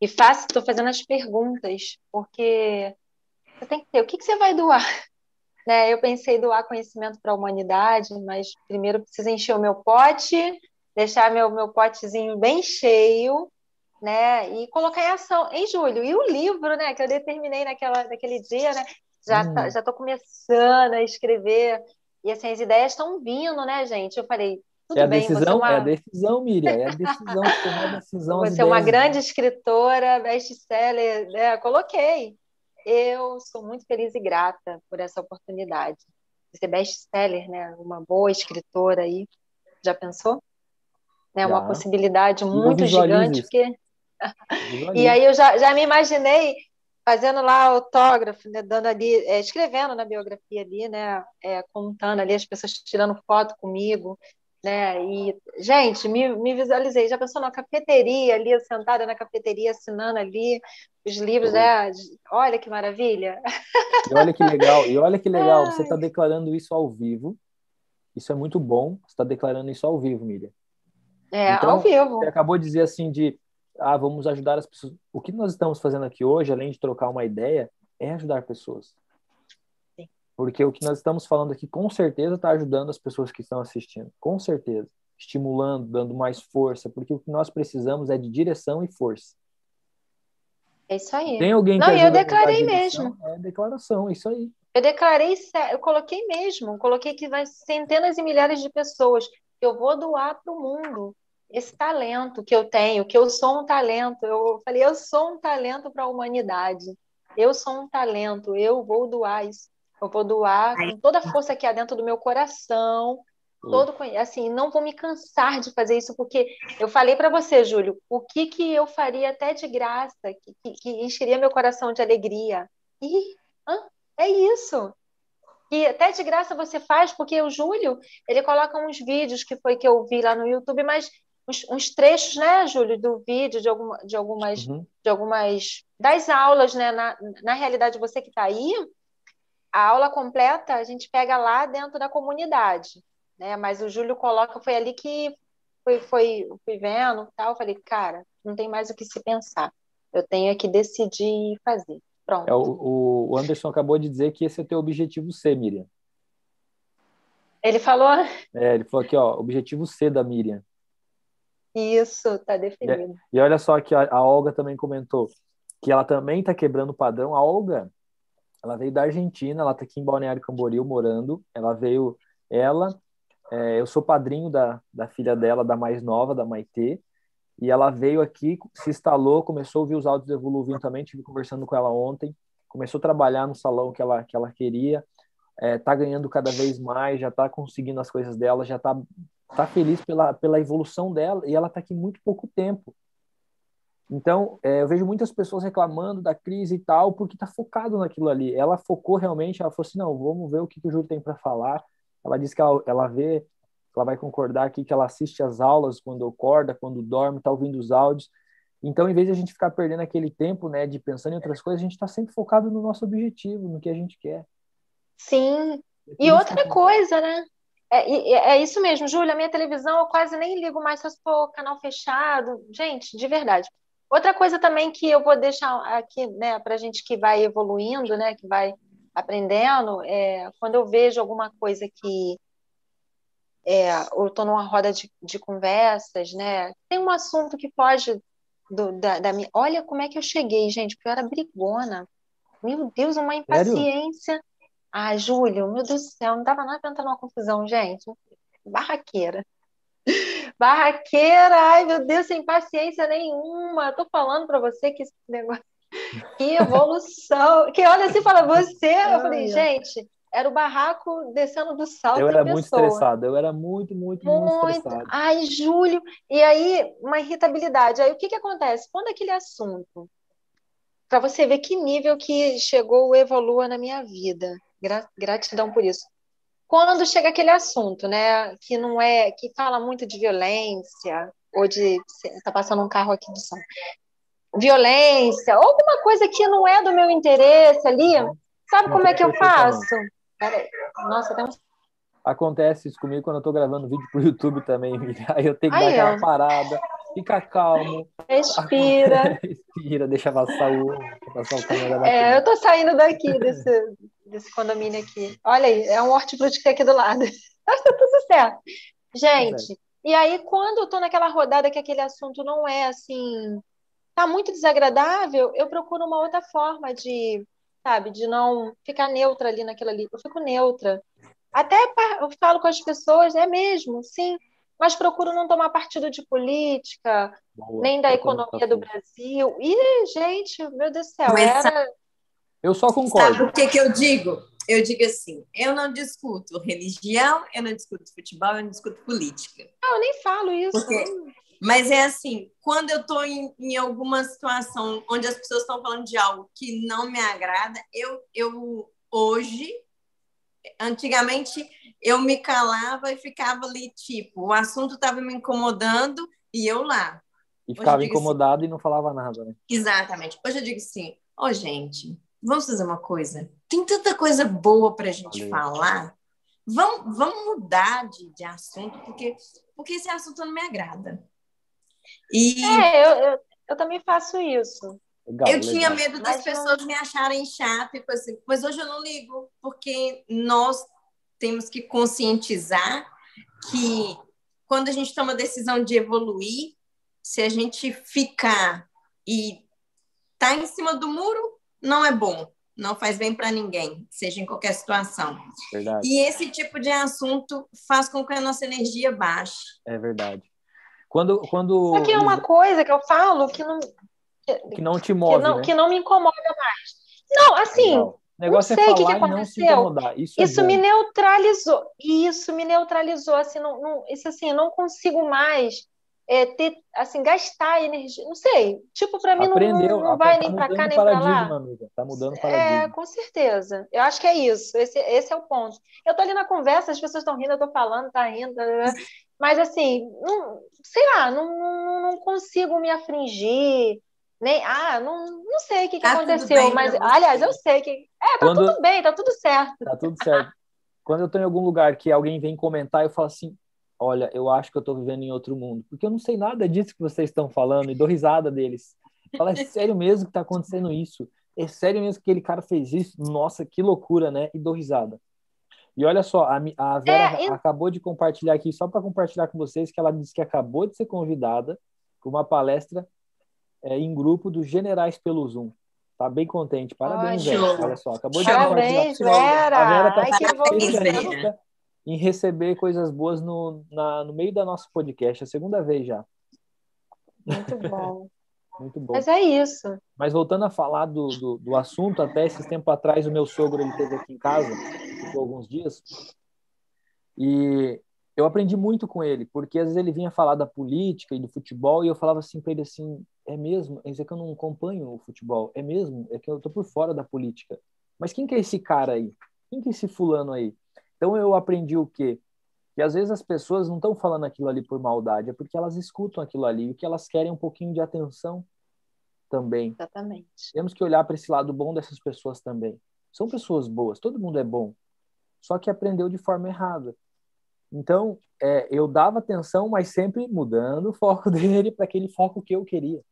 E faço, estou fazendo as perguntas, porque você tem que ter, o que, que você vai doar? Né? Eu pensei doar conhecimento para a humanidade, mas primeiro preciso encher o meu pote, deixar meu, meu potezinho bem cheio, né? E colocar em ação em julho. E o livro, né, que eu determinei naquela, naquele dia, né? Já hum. tá, já estou começando a escrever. E assim, as ideias estão vindo, né, gente? Eu falei, tudo é a bem, decisão, é, uma... é a decisão, Miriam, é a decisão, tomar a decisão. Você é uma grande escritora, best-seller, né? Coloquei. Eu sou muito feliz e grata por essa oportunidade de ser best-seller, né? Uma boa escritora aí. Já pensou? É uma possibilidade muito gigante. Que... e aí eu já, já me imaginei fazendo lá autógrafo, né, dando ali, é, escrevendo na biografia ali, né, é, contando ali as pessoas tirando foto comigo, né? E, gente, me, me visualizei, já pensou na cafeteria ali, sentada na cafeteria, assinando ali os livros, né? Olha que maravilha! E olha que legal, e olha que legal, você está declarando isso ao vivo. Isso é muito bom, você está declarando isso ao vivo, Miriam. É, então, ao vivo. Você acabou de dizer assim de ah, vamos ajudar as pessoas. O que nós estamos fazendo aqui hoje, além de trocar uma ideia, é ajudar pessoas. Porque o que nós estamos falando aqui, com certeza, está ajudando as pessoas que estão assistindo. Com certeza. Estimulando, dando mais força. Porque o que nós precisamos é de direção e força. É isso aí. Tem alguém que Não, eu declarei mesmo. É declaração, é isso aí. Eu declarei, eu coloquei mesmo. Coloquei que vai centenas e milhares de pessoas que eu vou doar para o mundo esse talento que eu tenho, que eu sou um talento. Eu falei, eu sou um talento para a humanidade. Eu sou um talento, eu vou doar isso eu vou doar com toda a força que há dentro do meu coração, todo assim, não vou me cansar de fazer isso porque eu falei para você, Júlio, o que que eu faria até de graça, que, que, que encheria meu coração de alegria. E hã? é isso. E até de graça você faz, porque o Júlio, ele coloca uns vídeos que foi que eu vi lá no YouTube, mas uns, uns trechos, né, Júlio, do vídeo de, alguma, de algumas uhum. de algumas das aulas, né, na, na realidade você que está aí, a aula completa a gente pega lá dentro da comunidade, né? Mas o Júlio coloca, foi ali que foi, foi fui vendo tal, falei, cara, não tem mais o que se pensar. Eu tenho que decidir fazer. Pronto. É, o, o Anderson acabou de dizer que esse é o teu objetivo C, Miriam. Ele falou? É, ele falou aqui, ó, objetivo C da Miriam. Isso, tá definido. E, e olha só que a, a Olga também comentou que ela também está quebrando o padrão. A Olga, ela veio da Argentina, ela está aqui em Balneário Camboriú morando. Ela veio, ela, é, eu sou padrinho da, da filha dela, da mais nova, da Maitê, e ela veio aqui, se instalou, começou a ouvir os áudios do também, tive conversando com ela ontem, começou a trabalhar no salão que ela, que ela queria, é, tá ganhando cada vez mais, já tá conseguindo as coisas dela, já tá, tá feliz pela, pela evolução dela, e ela tá aqui muito pouco tempo. Então, é, eu vejo muitas pessoas reclamando da crise e tal, porque tá focado naquilo ali. Ela focou realmente, ela falou assim, não, vamos ver o que, que o Júlio tem para falar. Ela disse que ela, ela vê ela vai concordar aqui que ela assiste as aulas quando acorda, quando dorme, está ouvindo os áudios. Então, em vez de a gente ficar perdendo aquele tempo, né, de pensando em outras coisas, a gente está sempre focado no nosso objetivo, no que a gente quer. Sim. É e outra coisa, né? É, é, isso mesmo, Júlia. Minha televisão eu quase nem ligo mais se eu for canal fechado. Gente, de verdade. Outra coisa também que eu vou deixar aqui, né, para gente que vai evoluindo, né, que vai aprendendo, é quando eu vejo alguma coisa que é, ou estou numa roda de, de, conversas, né? Tem um assunto que pode do, da, da, minha. Olha como é que eu cheguei, gente, porque eu era brigona. Meu Deus, uma impaciência. Sério? Ah, Júlio, meu Deus do céu, não dava nada para entrar numa confusão, gente. Barraqueira. Barraqueira, ai meu Deus, sem paciência nenhuma. Tô falando para você que esse negócio. Que evolução. Que olha assim fala, você. Eu falei, gente, era o barraco descendo do salto. Eu era muito estressado, eu era muito, muito, muito, muito estressado. Ai, Júlio. E aí, uma irritabilidade. Aí, o que, que acontece? Quando aquele assunto, para você ver que nível que chegou o Evolua na minha vida. Gra gratidão por isso. Quando chega aquele assunto, né, que não é, que fala muito de violência, ou de. Está passando um carro aqui do som. Violência, ou alguma coisa que não é do meu interesse ali, sabe como é que eu faço? Peraí. Nossa, tem um. Acontece isso comigo quando eu tô gravando vídeo pro YouTube também, Aí eu tenho que Aí, dar aquela parada, fica calmo. Respira. Respira, deixa passar o, passar o É, eu tô saindo daqui desse, desse condomínio aqui. Olha aí, é um hortifruti que tem aqui do lado. Mas tá tudo certo. Gente, e aí quando eu tô naquela rodada que aquele assunto não é assim, tá muito desagradável, eu procuro uma outra forma de sabe? De não ficar neutra ali naquilo ali. Eu fico neutra. Até eu falo com as pessoas, é mesmo, sim, mas procuro não tomar partido de política, Boa, nem da economia do Brasil. E, gente, meu Deus do céu, mas, era. Eu só concordo. Sabe o que, que eu digo? Eu digo assim: eu não discuto religião, eu não discuto futebol, eu não discuto política. Ah, eu nem falo isso. Porque mas é assim, quando eu estou em, em, alguma situação onde as pessoas estão falando de algo que não me agrada, eu, eu hoje, antigamente, eu me calava e ficava ali, tipo, o assunto estava me incomodando e eu lá. E ficava assim incomodado assim, e não falava nada, né? Exatamente. Hoje eu digo assim, ô oh, gente, vamos fazer uma coisa. Tem tanta coisa boa para a gente Valeu. falar. Vamos, vamos mudar de, de assunto, porque, porque esse assunto não me agrada. E... É, eu, eu, eu também faço isso. Legal, eu legal. tinha medo das mas pessoas não... me acharem chata, tipo assim, mas hoje eu não ligo, porque nós temos que conscientizar que quando a gente toma a decisão de evoluir, se a gente ficar e tá em cima do muro, não é bom, não faz bem para ninguém, seja em qualquer situação. Verdade. E esse tipo de assunto faz com que a nossa energia baixe. É verdade. Quando, quando... Só que é uma coisa que eu falo que não... Que não te move, que não, né? que não me incomoda mais. Não, assim... O negócio não é sei é falar que que não incomodar. Isso, isso é me neutralizou. Isso me neutralizou. Assim, não, não, isso assim, eu não consigo mais é, ter, assim, gastar energia. Não sei. Tipo, para mim Aprendeu, não, não vai tá nem para cá nem para lá. Amiga. Tá mudando paradigma. É, com certeza. Eu acho que é isso. Esse, esse é o ponto. Eu tô ali na conversa, as pessoas estão rindo, eu tô falando, tá rindo. Mas assim, não, sei lá, não, não, não consigo me afligir. Nem, ah, não, não sei o que, que tá aconteceu, mas aliás, eu sei que. É, tá Quando... tudo bem, tá tudo certo. Tá tudo certo. Quando eu tô em algum lugar que alguém vem comentar, eu falo assim: olha, eu acho que eu tô vivendo em outro mundo, porque eu não sei nada disso que vocês estão falando e dou risada deles. Fala, é sério mesmo que tá acontecendo isso? É sério mesmo que aquele cara fez isso? Nossa, que loucura, né? E dou risada. E olha só, a, a Vera é, acabou de compartilhar aqui, só para compartilhar com vocês, que ela disse que acabou de ser convidada para uma palestra é, em grupo dos generais pelo Zoom. Tá bem contente. Parabéns, Vera. Olha só, acabou de Parabéns, Vera. A Vera está em receber coisas boas no, na, no meio da nosso podcast. É a segunda vez já. Muito bom. Muito bom. Mas é isso. Mas voltando a falar do, do, do, assunto, até esses tempo atrás, o meu sogro ele esteve aqui em casa, ficou alguns dias, e eu aprendi muito com ele, porque às vezes ele vinha falar da política e do futebol, e eu falava assim para ele assim, é mesmo? É que eu não acompanho o futebol, é mesmo? É que eu tô por fora da política. Mas quem que é esse cara aí? Quem que é esse fulano aí? Então eu aprendi o quê? Que às vezes as pessoas não estão falando aquilo ali por maldade, é porque elas escutam aquilo ali e o que elas querem é um pouquinho de atenção também. Exatamente. Temos que olhar para esse lado bom dessas pessoas também. São pessoas boas, todo mundo é bom, só que aprendeu de forma errada. Então, é, eu dava atenção, mas sempre mudando o foco dele para aquele foco que eu queria.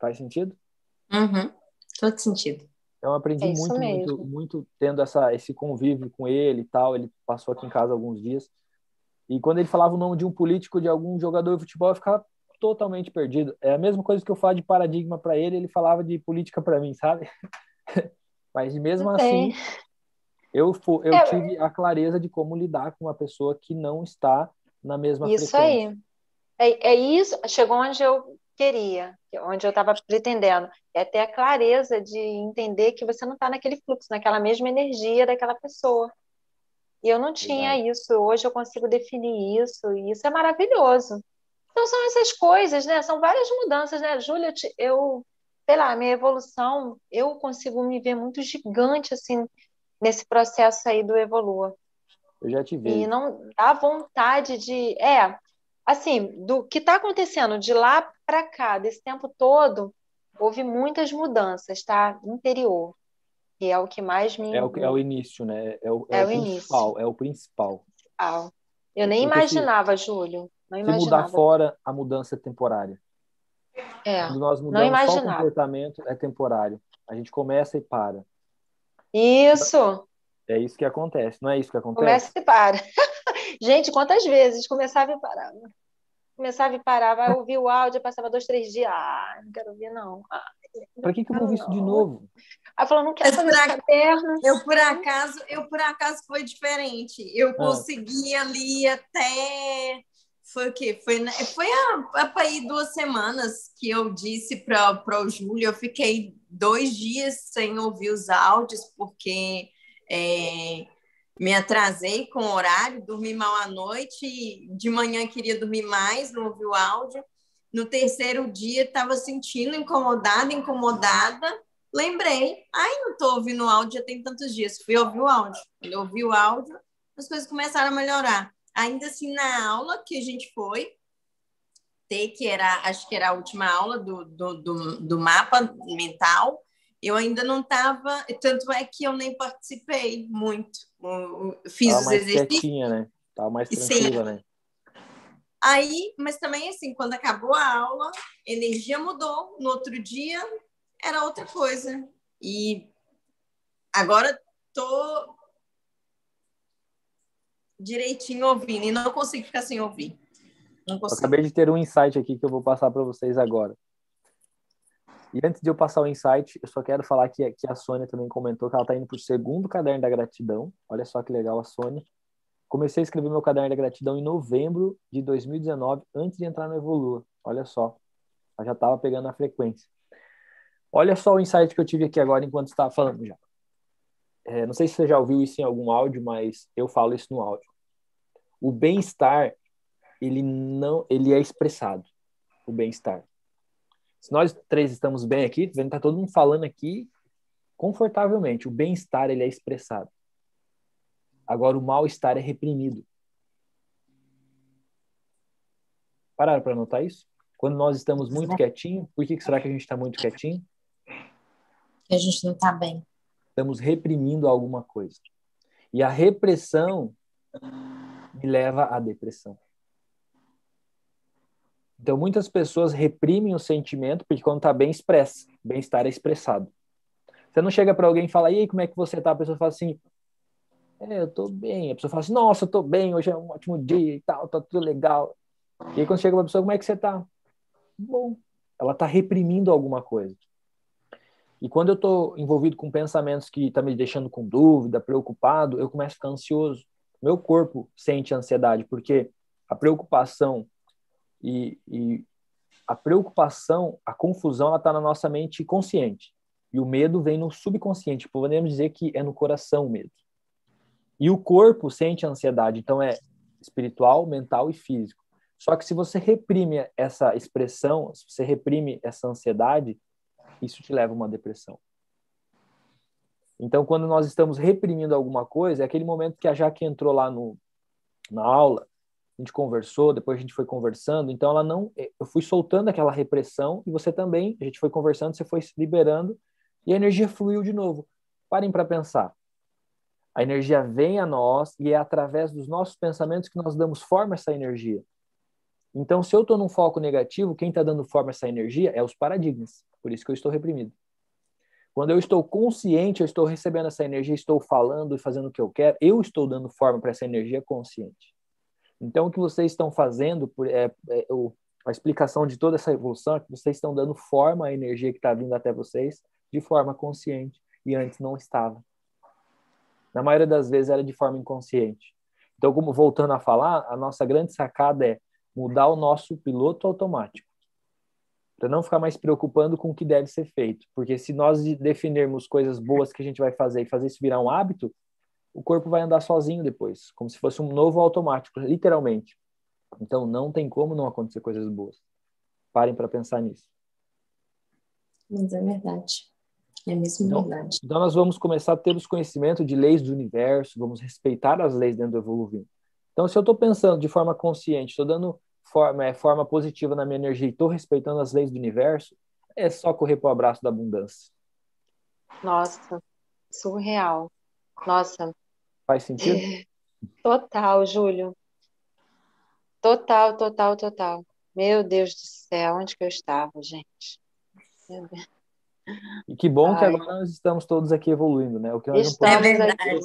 Faz sentido? Uhum. Todo sentido. Então, eu aprendi é muito, muito, muito tendo essa, esse convívio com ele e tal. Ele passou aqui em casa alguns dias. E quando ele falava o nome de um político, de algum jogador de futebol, eu ficava totalmente perdido. É a mesma coisa que eu falo de paradigma para ele, ele falava de política para mim, sabe? Mas mesmo assim, eu, eu é, tive a clareza de como lidar com uma pessoa que não está na mesma isso frequência. Isso aí. É, é isso, chegou onde eu queria, onde eu estava pretendendo. É ter a clareza de entender que você não está naquele fluxo, naquela mesma energia daquela pessoa. E eu não tinha Exato. isso. Hoje eu consigo definir isso, e isso é maravilhoso. Então são essas coisas, né? São várias mudanças, né? Júlia, eu, sei lá, minha evolução, eu consigo me ver muito gigante, assim, nesse processo aí do Evolua. Eu já te vi. E não dá vontade de. É, assim, do que está acontecendo de lá para cá, desse tempo todo, houve muitas mudanças, tá? Interior. E é o que mais me. É o, é o início, né? É o, é, é o, principal. Início. É o principal. Eu nem Porque imaginava, se, Júlio. Não imaginava. Se mudar fora, a mudança é temporária. É. Quando nós mudamos só o comportamento, é temporário. A gente começa e para. Isso. É isso que acontece, não é isso que acontece? Começa e para. Gente, quantas vezes começava e parava? Começava e parava, eu ouvia o áudio, passava dois, três dias. Ah, não quero ouvir, não. Ah, Para que, que eu vou ouvir isso de novo? Aí falou, não quero fazer por caderno. Eu, por acaso, eu, por acaso, foi diferente. Eu ah. consegui ali até... Foi o quê? Foi, foi para ir duas semanas que eu disse para o Júlio. Eu fiquei dois dias sem ouvir os áudios, porque é, me atrasei com o horário, dormi mal à noite, de manhã queria dormir mais, não ouvi o áudio. No terceiro dia, estava sentindo incomodada, incomodada. Lembrei, ai, não estou ouvindo o áudio já tem tantos dias. Fui ouvir o áudio. Quando eu ouvi o áudio, as coisas começaram a melhorar. Ainda assim, na aula que a gente foi, que era, acho que era a última aula do, do, do, do mapa mental, eu ainda não estava, tanto é que eu nem participei muito. Fiz Tava os mais exercícios. Quietinha, né? Tava mais tranquila, Sim. né? Aí, mas também assim, quando acabou a aula, energia mudou. No outro dia era outra coisa. E agora tô direitinho ouvindo e não consigo ficar sem ouvir. Acabei de ter um insight aqui que eu vou passar para vocês agora. E antes de eu passar o insight, eu só quero falar que, que a Sônia também comentou que ela está indo para o segundo caderno da gratidão. Olha só que legal a Sônia. Comecei a escrever meu caderno da gratidão em novembro de 2019, antes de entrar no Evolua. Olha só. Ela já estava pegando a frequência. Olha só o insight que eu tive aqui agora enquanto estava falando já. É, não sei se você já ouviu isso em algum áudio, mas eu falo isso no áudio. O bem-estar, ele não, ele é expressado. O bem-estar. Se nós três estamos bem aqui, vendo tá todo mundo falando aqui confortavelmente. O bem-estar ele é expressado. Agora o mal-estar é reprimido. Pararam para notar isso? Quando nós estamos muito quietinho, por que será que a gente está muito quietinho? A gente não está bem. Estamos reprimindo alguma coisa. E a repressão me leva à depressão. Então, muitas pessoas reprimem o sentimento, porque quando está bem expressa, bem-estar é expressado. Você não chega para alguém e fala, e aí, como é que você tá? A pessoa fala assim, É, eu tô bem. A pessoa fala assim, nossa, eu tô bem, hoje é um ótimo dia e tal, tá tudo legal. E aí quando chega pra pessoa, como é que você tá? Bom. Ela tá reprimindo alguma coisa. E quando eu estou envolvido com pensamentos que estão tá me deixando com dúvida, preocupado, eu começo a ficar ansioso. Meu corpo sente ansiedade, porque a preocupação e, e a preocupação, a confusão, ela está na nossa mente consciente. E o medo vem no subconsciente. Podemos dizer que é no coração o medo. E o corpo sente a ansiedade, então é espiritual, mental e físico. Só que se você reprime essa expressão, se você reprime essa ansiedade, isso te leva a uma depressão. Então, quando nós estamos reprimindo alguma coisa, é aquele momento que a Jaque entrou lá no, na aula, a gente conversou, depois a gente foi conversando, então ela não, eu fui soltando aquela repressão e você também, a gente foi conversando, você foi se liberando e a energia fluiu de novo. Parem para pensar. A energia vem a nós e é através dos nossos pensamentos que nós damos forma a essa energia. Então, se eu estou num foco negativo, quem está dando forma a essa energia é os paradigmas. Por isso que eu estou reprimido. Quando eu estou consciente, eu estou recebendo essa energia, estou falando e fazendo o que eu quero, eu estou dando forma para essa energia consciente. Então, o que vocês estão fazendo, é, é, a explicação de toda essa evolução é que vocês estão dando forma à energia que está vindo até vocês de forma consciente, e antes não estava. Na maioria das vezes era de forma inconsciente. Então, como voltando a falar, a nossa grande sacada é mudar o nosso piloto automático para não ficar mais preocupando com o que deve ser feito. Porque se nós definirmos coisas boas que a gente vai fazer e fazer isso virar um hábito, o corpo vai andar sozinho depois, como se fosse um novo automático, literalmente. Então não tem como não acontecer coisas boas. Parem para pensar nisso. Mas é verdade. É mesmo então, verdade. Então nós vamos começar a ter os conhecimentos de leis do universo, vamos respeitar as leis dentro do evoluindo. Então se eu estou pensando de forma consciente, estou dando forma, é, forma positiva na minha energia e estou respeitando as leis do universo, é só correr para o abraço da abundância. Nossa, surreal. Nossa. Faz sentido? Total, Júlio. Total, total, total. Meu Deus do céu, onde que eu estava, gente? E que bom Ai. que agora nós estamos todos aqui evoluindo, né? O que nós estamos é verdade. Aqui.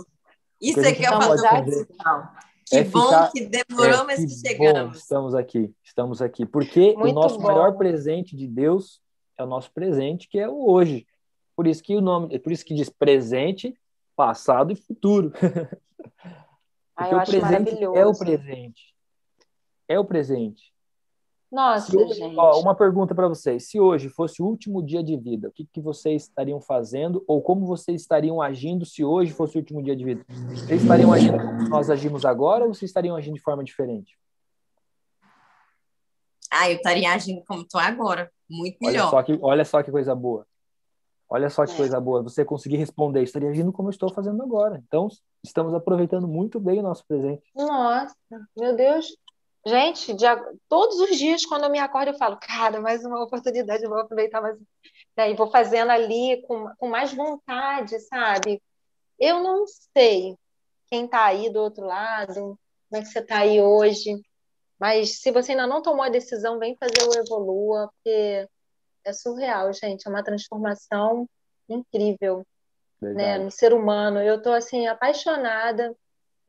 Isso é que é o fator principal. Que é bom ficar, que demorou, é, mas que, que chegamos. Bom, estamos aqui, estamos aqui. Porque Muito o nosso bom. maior presente de Deus é o nosso presente, que é o hoje. Por isso que o nome, por isso que diz presente, passado e futuro. Porque o presente é o presente. É o presente. Nossa, hoje, gente. Ó, uma pergunta para vocês. Se hoje fosse o último dia de vida, o que, que vocês estariam fazendo ou como vocês estariam agindo se hoje fosse o último dia de vida? Vocês estariam agindo como nós agimos agora ou vocês estariam agindo de forma diferente? Ah, eu estaria agindo como estou agora. Muito melhor. Olha só, que, olha só que coisa boa. Olha só que é. coisa boa. Você conseguir responder, estaria agindo como eu estou fazendo agora. Então, estamos aproveitando muito bem o nosso presente. Nossa, meu Deus. Gente, de, todos os dias, quando eu me acordo, eu falo, cara, mais uma oportunidade, vou aproveitar mais. Daí vou fazendo ali com, com mais vontade, sabe? Eu não sei quem está aí do outro lado, como é que você está aí hoje, mas se você ainda não tomou a decisão, vem fazer o Evolua, porque é surreal, gente, é uma transformação incrível né, no ser humano. Eu estou assim apaixonada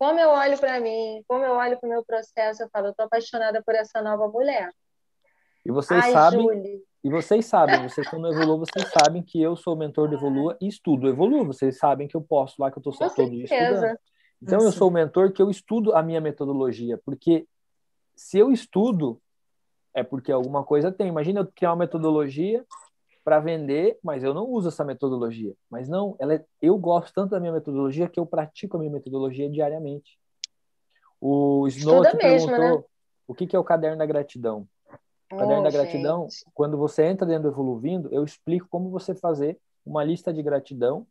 como eu olho para mim, como eu olho para o meu processo, eu falo, eu estou apaixonada por essa nova mulher. E vocês Ai, sabem, Julie. e vocês sabem, vocês estão no Evolua, vocês sabem que eu sou mentor do Evolua e estudo Evolua. Vocês sabem que eu posto lá que eu estou todo dia estudando. Então eu sou o mentor que eu estudo a minha metodologia, porque se eu estudo é porque alguma coisa tem. Imagina eu criar uma metodologia para vender, mas eu não uso essa metodologia. Mas não, ela é, eu gosto tanto da minha metodologia que eu pratico a minha metodologia diariamente. O Snow aqui mesmo, perguntou né? o que, que é o caderno da gratidão. O caderno oh, da gratidão, gente. quando você entra dentro do Evoluindo, eu explico como você fazer uma lista de gratidão,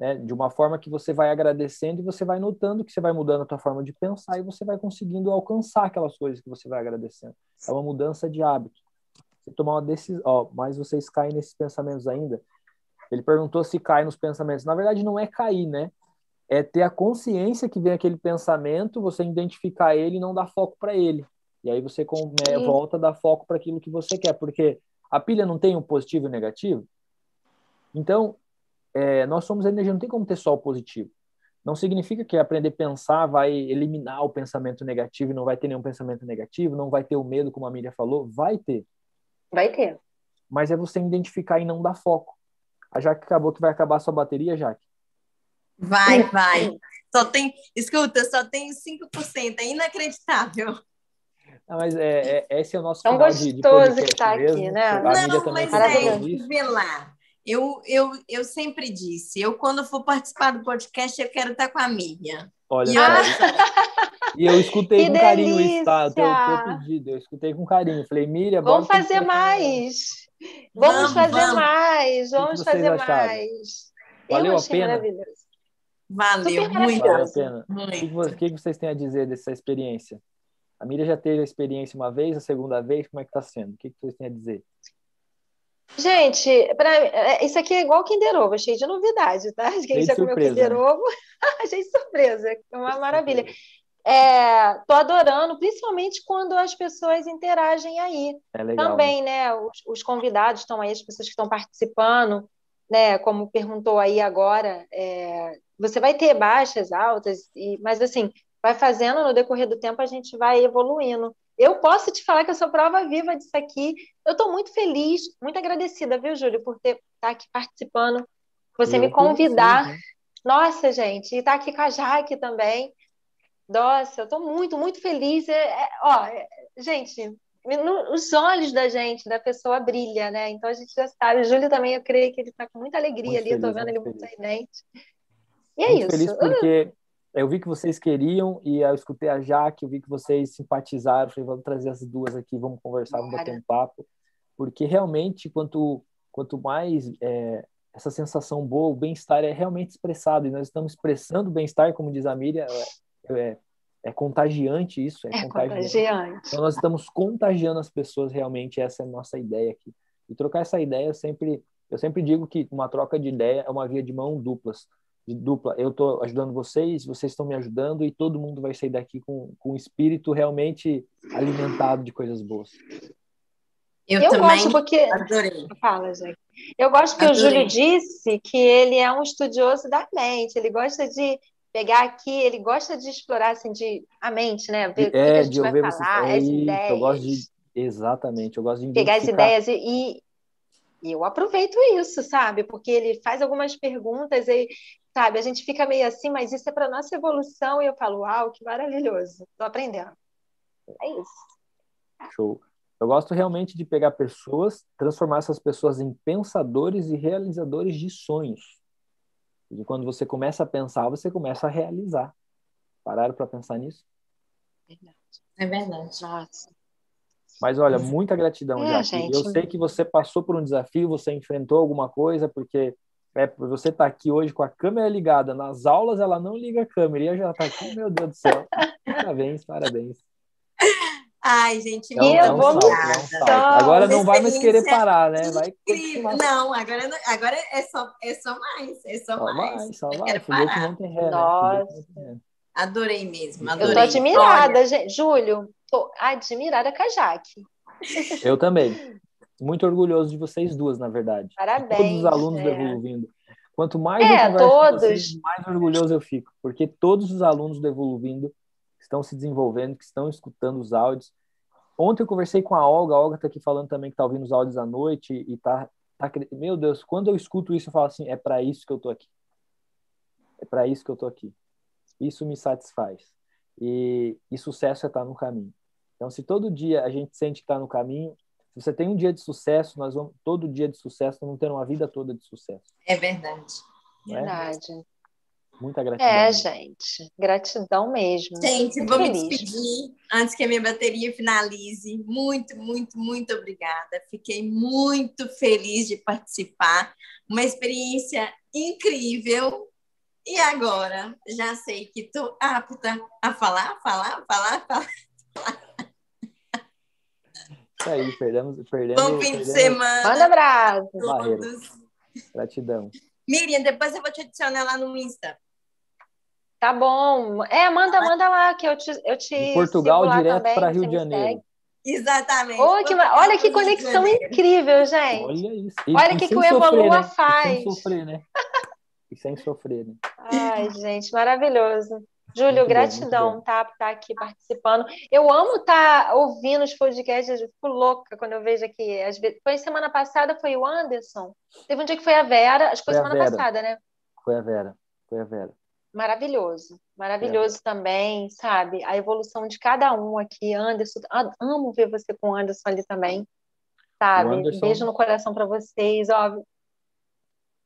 né, de uma forma que você vai agradecendo e você vai notando que você vai mudando a tua forma de pensar e você vai conseguindo alcançar aquelas coisas que você vai agradecendo. É uma mudança de hábito você tomar uma decisão, ó, mas vocês caem nesses pensamentos ainda. Ele perguntou se cai nos pensamentos. Na verdade, não é cair, né? É ter a consciência que vem aquele pensamento, você identificar ele e não dar foco para ele. E aí você come, volta a dar foco para aquilo que você quer, porque a pilha não tem um positivo e um negativo. Então, é, nós somos energia, não tem como ter só o positivo. Não significa que aprender a pensar vai eliminar o pensamento negativo e não vai ter nenhum pensamento negativo, não vai ter o medo, como a Miriam falou, vai ter. Vai ter. Mas é você identificar e não dar foco. A Jaque acabou que vai acabar a sua bateria, Jaque? Vai, vai. Só tem, escuta, só tem 5%, é inacreditável. Ah, mas é, é, esse é o nosso Tão final de, de gostoso que tá mesmo. aqui, né? A Não, também mas Maravilhoso. é, lá. Eu, eu, eu sempre disse, eu quando for participar do podcast, eu quero estar com a Miriam. Olha E só. eu- E eu escutei Que com carinho isso, tá? O teu, pedido. Eu escutei com carinho. Falei, Miriam, Vamos fazer mais. Vamos, Vamos, fazer vamos. mais. Vamos fazer acharam? mais. Valeu eu a achei pena? maravilhoso. Valeu, muito. Valeu a pena. O que, muito. o que vocês têm a dizer dessa experiência? A Miriam já teve a experiência uma vez, a segunda vez, como é que tá sendo? O que, que vocês têm a dizer? Gente, pra, é, isso aqui é igual Kinder Ovo, é cheio de novidade, tá? Quem Cheio já comeu surpresa, Kinder né? Ovo, cheio de surpresa, é uma maravilha. É, tô adorando, principalmente quando as pessoas interagem aí. É legal. né? Também, né? Os, os convidados estão aí, as pessoas que estão participando, né? Como perguntou aí agora, é, você vai ter baixas, altas, e, mas assim, vai fazendo no decorrer do tempo, a gente vai evoluindo. Eu posso te falar que eu sou prova viva disso aqui. Eu estou muito feliz, muito agradecida, viu, Júlio, por ter estar aqui participando, você Eu me convidar. vocês, né? Nossa, gente, e estar aqui com a Jaque também. Nossa, eu estou muito, muito feliz. É, é, ó, é, gente, no- os olhos da gente, da pessoa, brilha, né? Então a gente já sabe. O Júlio também, eu creio que ele está com muita alegria Muito ali. Eu estou feliz, vendo ele muito sorridente. E é Muito isso. feliz porque eu vi que vocês queriam e eu escutei a Jaque, eu vi que vocês simpatizaram. Falei, vamos trazer as duas aqui, vamos conversar, vamos bater um papo. Porque realmente, quanto, quanto mais é, essa sensação boa, o bem-estar é realmente expressado. E nós estamos expressando o bem-estar, como diz a Miriam, é, é, é contagiante isso, é, É contagiante. contagiante. Então, nós estamos contagiando as pessoas realmente, essa é a nossa ideia aqui. E trocar essa ideia, eu sempre, eu sempre digo que uma troca de ideia é uma via de mão duplas, de dupla. Eu estou ajudando vocês, vocês estão me ajudando e todo mundo vai sair daqui com, com um espírito realmente alimentado de coisas boas. Eu, Eu também gosto porque. adorei. Fala, Jaque. Eu gosto que o Adorei. Júlio disse que ele é um estudioso da mente. Ele gosta de pegar aqui, ele gosta de explorar assim, de, a mente, né? Ver o que, a é, gente de vai falar, É as isso, ideias. eu gosto de. Exatamente, eu gosto de pegar as ideias e, e- e eu aproveito isso, sabe? Porque ele faz algumas perguntas e, sabe, a gente fica meio assim, mas isso é para nossa evolução e eu falo, uau, que maravilhoso, estou aprendendo. É isso. Show. Eu gosto realmente de pegar pessoas, transformar essas pessoas em pensadores e realizadores de sonhos. E quando você começa a pensar, você começa a realizar. Pararam para pensar nisso? É verdade. Nossa. Mas olha, muita gratidão, É, gente. Eu sei que você passou por um desafio, você enfrentou alguma coisa, porque é, você está aqui hoje com a câmera ligada. Nas aulas ela não liga a câmera e eu já está aqui, meu Deus do céu. Parabéns, parabéns. Ai, gente, é um obrigada. salto. Agora não vai mais querer parar, né? Vai Incrível. Não, agora, agora é, só, é só mais. É só, Só mais. vai, só Eu quero Foguete parar. não tem ré, né? Nossa. Ré. Adorei mesmo, Eu adorei. Eu tô admirada, Olha, gente. Júlio, tô admirada com a Jaque. Eu também. Muito orgulhoso de vocês duas, na verdade. Parabéns. Todos os alunos é. Evoluindo. Quanto mais É, eu converso com todos. vocês, mais orgulhoso eu fico. Porque todos os alunos do Evoluindo estão se desenvolvendo, que estão escutando os áudios. Ontem eu conversei com a Olga, a Olga está aqui falando também que está ouvindo os áudios à noite e tá, tá. Meu Deus, quando eu escuto isso, eu falo assim: é para isso que eu tô aqui. É para isso que eu tô aqui. Isso me satisfaz. E, e sucesso é estar no caminho. Então, se todo dia a gente sente que está no caminho, se você tem um dia de sucesso, nós vamos todo dia de sucesso, nós vamos ter uma vida toda de sucesso. é verdade. né? Verdade. Muita gratidão. É, gente. Gratidão mesmo. Gente, Muito vou me feliz. despedir antes que a minha bateria finalize. Muito, muito, muito obrigada. Fiquei muito feliz de participar. Uma experiência incrível. E agora, já sei que estou apta a falar, falar, falar, falar. Isso aí, perdemos, perdemos, Bom fim de perdemos semana Manda abraço. Gratidão. Miriam, depois eu vou te adicionar lá no Insta. Tá bom. É, manda, manda lá, que eu te, eu te De Portugal sigo lá direto para você Rio de Janeiro. segue. Exatamente. Ô, que olha que conexão incrível, gente. Olha isso. E- Olha e o que que o sofrer, Evolua né? E faz. sem sofrer, né? E sem sofrer, né? Ai, gente, maravilhoso. Júlio, muito gratidão, bom, tá, por estar aqui participando. Eu amo estar ouvindo os podcasts, eu fico louca quando eu vejo aqui. Às vezes, foi semana passada, foi o Anderson. Teve um dia que foi a Vera, acho que foi, foi semana passada, né? Foi a Vera, foi a Vera. Maravilhoso, maravilhoso é. também, sabe? A evolução de cada um aqui. Anderson, amo ver você com o Anderson ali também, sabe? Anderson... Beijo no coração para vocês, ó.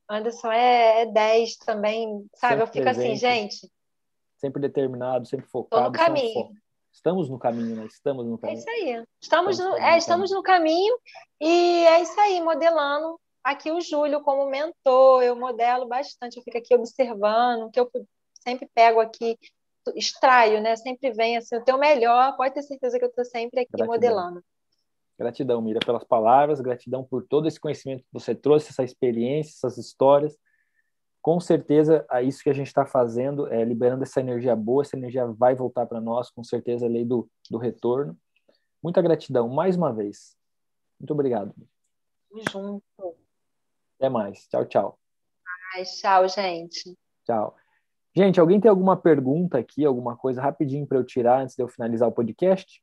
Anderson é, é 10 também, sabe? Sempre eu fico assim, presente. assim, gente sempre determinado, sempre focado. no caminho. Estamos no caminho, né? Estamos no caminho. É isso aí. Estamos, no, é, estamos no caminho e é isso aí, modelando aqui o Júlio como mentor. Eu modelo bastante, eu fico aqui observando, que eu sempre pego aqui, extraio, né? Sempre vem assim, o teu melhor, pode ter certeza que eu estou sempre aqui Gratidão. modelando. Gratidão, Mira, pelas palavras, gratidão por todo esse conhecimento que você trouxe, essa experiência, essas histórias com certeza é isso que a gente está fazendo, é liberando essa energia boa, essa energia vai voltar para nós, com certeza a lei do, do retorno. Muita gratidão, mais uma vez. Muito obrigado. Junto. Até mais. Tchau, tchau. Ai, tchau, gente. Tchau. Gente, alguém tem alguma pergunta aqui, alguma coisa rapidinho para eu tirar antes de eu finalizar o podcast?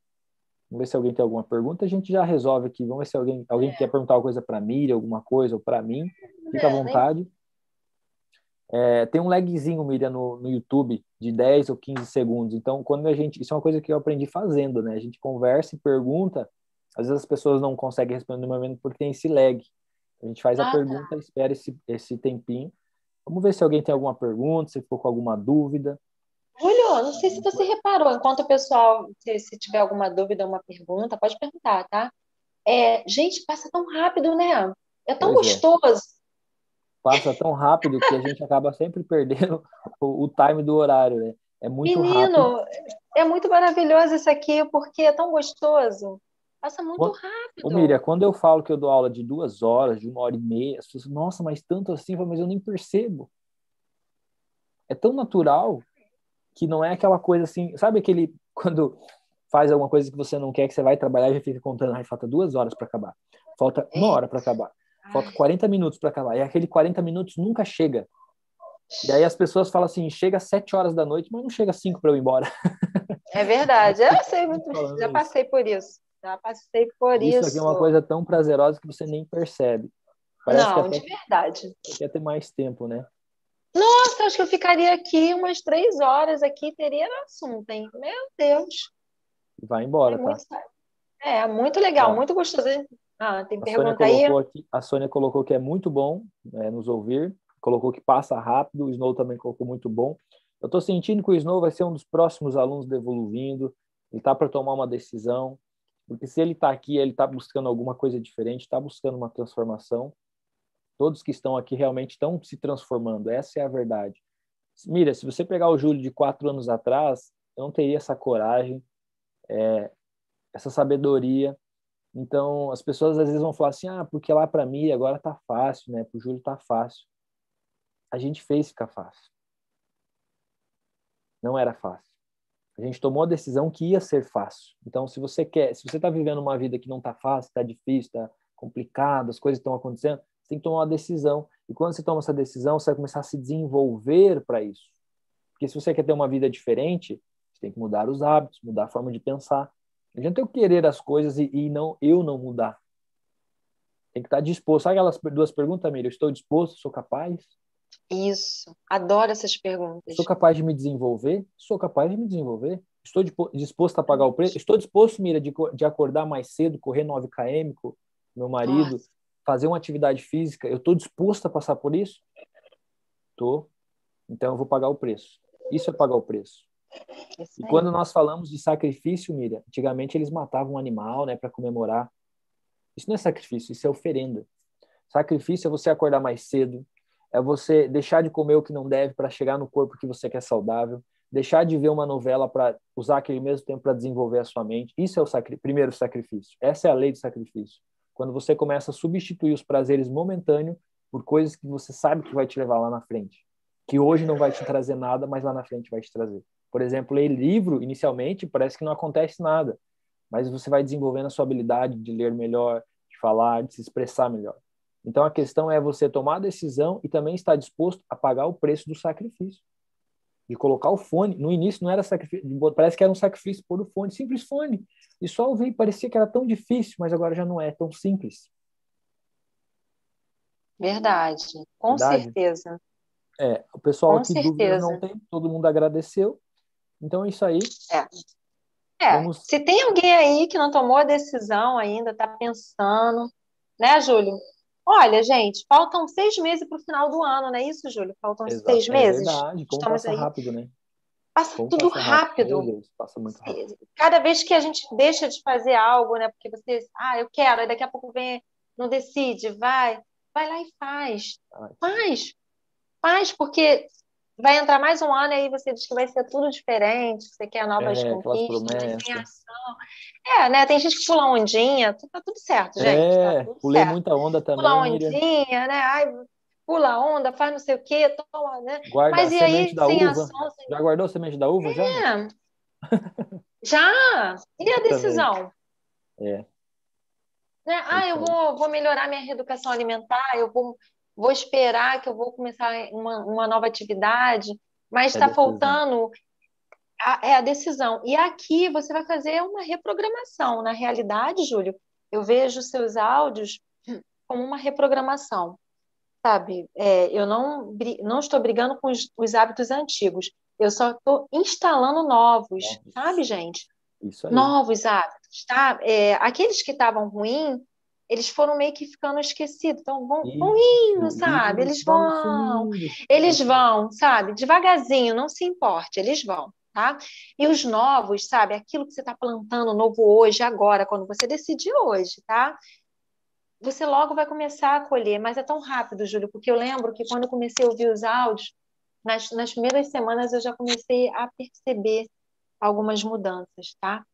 Vamos ver se alguém tem alguma pergunta. A gente já resolve aqui. Vamos ver se alguém, alguém é. quer perguntar alguma coisa para a Miriam, alguma coisa, ou para mim. Fica à é, vontade. É, tem um lagzinho, Miriam, no, no YouTube de 10 ou 15 segundos. Então, quando a gente. Isso é uma coisa que eu aprendi fazendo, né? A gente conversa e pergunta. Às vezes as pessoas não conseguem responder no momento porque tem esse lag. A gente faz ah, a tá. pergunta, tá. espera esse, esse tempinho. Vamos ver se alguém tem alguma pergunta, se ficou com alguma dúvida. Julio, não sei se você reparou, enquanto o pessoal, se, se tiver alguma dúvida, uma pergunta, pode perguntar, tá? É, gente, passa tão rápido, né? É tão pois é. gostoso. É passa tão rápido que a gente acaba sempre perdendo o, o time do horário, né? É muito Menino, rápido. é muito maravilhoso isso aqui, porque é tão gostoso. Passa muito quando, rápido. Ô, Miriam, quando eu falo que eu dou aula de duas horas, de uma hora e meia, as pessoas, nossa, mas tanto assim, mas eu nem percebo. É tão natural que não é aquela coisa assim, sabe aquele quando faz alguma coisa que você não quer que você vai trabalhar e já fica contando, ai, falta duas horas para acabar, falta uma hora para acabar. Falta 40 minutos para acabar. E aquele 40 minutos nunca chega. E aí as pessoas falam assim, chega às 7 horas da noite, mas não chega às 5 para eu ir embora. É verdade. Eu sei muito, já passei por isso. Já passei por isso. Isso aqui é uma coisa tão prazerosa que você nem percebe. Parece não, de verdade. Quer ter mais tempo, né? Nossa, acho que eu ficaria aqui umas três horas aqui, teria assunto, hein? Meu Deus. Vai embora, é tá? Muito, é, muito legal, muito gostoso. Ah, tem a pergunta aí? Aqui, a Sônia colocou que é muito bom né, nos ouvir, colocou que passa rápido, o Snow também colocou muito bom. Eu estou sentindo que o Snow vai ser um dos próximos alunos do Evoluindo, ele está para tomar uma decisão, porque se ele está aqui, ele está buscando alguma coisa diferente, está buscando uma transformação. Todos que estão aqui realmente estão se transformando, essa é a verdade. Mira, se você pegar o Júlio de quatro anos atrás, eu não teria essa coragem, é, essa sabedoria, então, as pessoas às vezes vão falar assim: ah, porque lá para mim agora tá fácil, né? Para o Júlio tá fácil. A gente fez ficar fácil. Não era fácil. A gente tomou a decisão que ia ser fácil. Então, se você quer, se você está vivendo uma vida que não tá fácil, está difícil, está complicado, as coisas estão acontecendo, você tem que tomar uma decisão. E quando você toma essa decisão, você vai começar a se desenvolver para isso. Porque se você quer ter uma vida diferente, você tem que mudar os hábitos, mudar a forma de pensar. Não adianta eu querer as coisas e, e não eu não mudar. Tem que estar disposto. Sabe aquelas duas perguntas, Miriam? Estou disposto? Sou capaz? Isso. Adoro essas perguntas. Sou capaz de me desenvolver? Sou capaz de me desenvolver. Estou disposto a pagar o preço? Estou disposto, Mira, de, de acordar mais cedo, correr 9 km com meu marido, Nossa. fazer uma atividade física? Eu estou disposto a passar por isso? Estou. Então eu vou pagar o preço. Isso é pagar o preço. E quando nós falamos de sacrifício, Miriam, antigamente eles matavam um animal, né, para comemorar. Isso não é sacrifício, isso é oferenda. Sacrifício é você acordar mais cedo, é você deixar de comer o que não deve para chegar no corpo que você quer saudável, deixar de ver uma novela para usar aquele mesmo tempo para desenvolver a sua mente. Isso é o sacri primeiro sacrifício. Essa é a lei do sacrifício. Quando você começa a substituir os prazeres momentâneos por coisas que você sabe que vai te levar lá na frente, que hoje não vai te trazer nada, mas lá na frente vai te trazer. Por exemplo, ler livro, inicialmente, parece que não acontece nada, mas você vai desenvolvendo a sua habilidade de ler melhor, de falar, de se expressar melhor. Então, a questão é você tomar a decisão e também estar disposto a pagar o preço do sacrifício. de colocar o fone. No início não era sacrifício, parece que era um sacrifício pôr o fone, simples fone. E só ouvir, parecia que era tão difícil, mas agora já não é tão simples. Verdade, com Verdade. certeza. É, o pessoal com aqui dúvidas não tem, todo mundo agradeceu. Então é isso aí. É. É, Vamos... se tem alguém aí que não tomou a decisão ainda, está pensando, né, Júlio? Olha, gente, faltam seis meses para o final do ano, não é isso, Júlio? Faltam Exato, seis é meses. É verdade, como Estamos passa aí. rápido, né? Passa como tudo passa rápido. rápido. Deus, passa muito rápido. Cada vez que a gente deixa de fazer algo, né? Porque você, ah, eu quero, aí daqui a pouco vem, não decide, vai, vai lá e faz. Faz. Faz, porque vai entrar mais um ano e aí você diz que vai ser tudo diferente, você quer novas é, conquistas, tem ação. É, né? Tem gente que pula ondinha, tá tudo certo, gente. É, tá pulei certo. muita onda também. Pula ondinha, né? Ai, pula onda, faz não sei o quê, toma, né? Guarda Mas a e aí, da sem uva. ação. Sem... Já guardou a semente da uva? É. Já? já! E a decisão? É. Né? Ah, eu vou, vou melhorar minha reeducação alimentar, eu vou vou esperar que eu vou começar uma, uma nova atividade, mas está é faltando a, é a decisão. E aqui você vai fazer uma reprogramação. Na realidade, Júlio, eu vejo seus áudios como uma reprogramação, sabe? É, eu não, não estou brigando com os, os hábitos antigos, eu só estou instalando novos, novos, sabe, gente? Novos hábitos, tá? É, aqueles que estavam ruins, eles foram meio que ficando esquecidos. Então, vão, vão indo, sabe? Eles vão, eles vão, sabe? Devagarzinho, não se importe, eles vão, tá? E os novos, sabe? Aquilo que você está plantando novo hoje, agora, quando você decidir hoje, tá? Você logo vai começar a colher, mas é tão rápido, Júlio, porque eu lembro que quando eu comecei a ouvir os áudios, nas, nas primeiras semanas eu já comecei a perceber algumas mudanças, tá?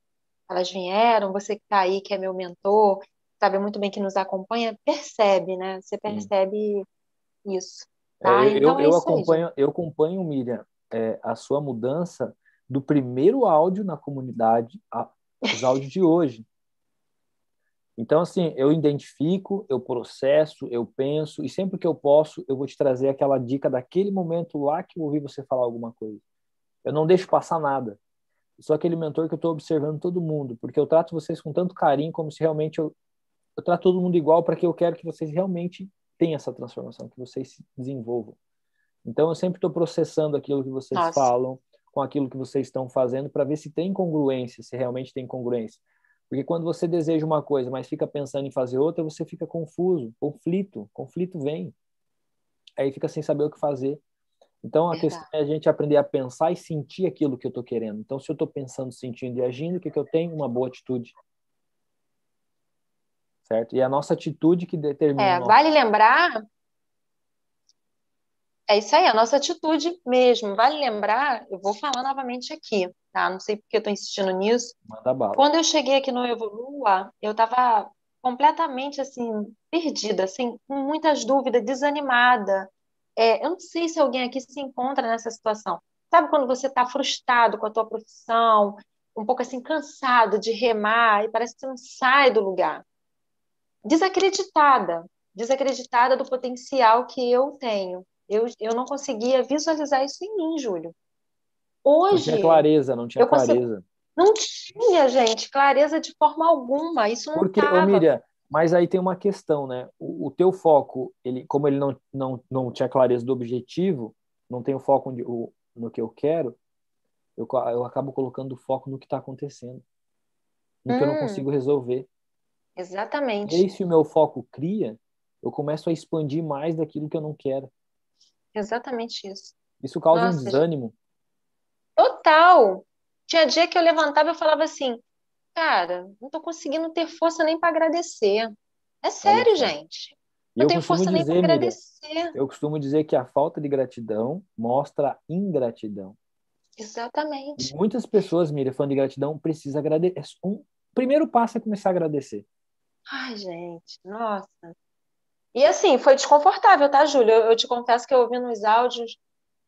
Elas vieram, você que está aí, que é meu mentor, sabe muito bem que nos acompanha, percebe, né? Você percebe isso. Tá? É, eu, então, eu, é acompanho, aí, eu acompanho, Miriam, é, a sua mudança do primeiro áudio na comunidade aos áudios de hoje. Então, assim, eu identifico, eu processo, eu penso, e sempre que eu posso, eu vou te trazer aquela dica daquele momento lá que eu ouvi você falar alguma coisa. Eu não deixo passar nada. Eu sou aquele mentor que eu estou observando todo mundo, porque eu trato vocês com tanto carinho, como se realmente eu eu trato todo mundo igual para que eu quero que vocês realmente tenham essa transformação, que vocês se desenvolvam. Então, eu sempre estou processando aquilo que vocês Nossa. falam com aquilo que vocês estão fazendo para ver se tem congruência, se realmente tem congruência. Porque quando você deseja uma coisa, mas fica pensando em fazer outra, você fica confuso, conflito, conflito vem. Aí fica sem saber o que fazer. Então, a questão é a gente aprender a pensar e sentir aquilo que eu estou querendo. Então, se eu estou pensando, sentindo e agindo, o que, que eu tenho? Uma boa atitude certo? E é a nossa atitude que determina. É, vale lembrar. É isso aí, a nossa atitude mesmo. Vale lembrar, eu vou falar novamente aqui, tá? Não sei porque eu estou insistindo nisso. Manda bala. Quando eu cheguei aqui no Evolua, eu estava completamente assim, perdida, assim, com muitas dúvidas, desanimada. É, eu não sei se alguém aqui se encontra nessa situação. Sabe quando você está frustrado com a tua profissão, um pouco assim cansado de remar e parece que você não sai do lugar desacreditada, desacreditada do potencial que eu tenho. Eu, eu não conseguia visualizar isso em mim, Júlio. Hoje. Não tinha clareza, não tinha clareza. Não tinha, gente, clareza de forma alguma. Isso não Porque, tava. Ô, Miriam, mas aí tem uma questão, né? O, o, teu foco, ele, como ele não, não, não tinha clareza do objetivo, não tem o foco onde, o, no que eu quero, eu, eu acabo colocando o foco no que está acontecendo, no hum. que eu não hum. consigo resolver. Exatamente. E aí, se o meu foco cria, eu começo a expandir mais daquilo que eu não quero. Exatamente isso. Isso causa Nossa, um desânimo. Total. Tinha dia que eu levantava e falava assim, cara, não tô conseguindo ter força nem para agradecer. É sério, gente. Não tenho força nem para agradecer. eu costumo dizer que a falta de gratidão mostra a ingratidão. Exatamente. E muitas pessoas, Miriam, fã de gratidão, precisa agradecer. É um primeiro passo é começar a agradecer. Ai, gente, nossa. E assim, foi desconfortável, tá, Júlia? Eu, eu, te confesso que eu ouvi nos áudios,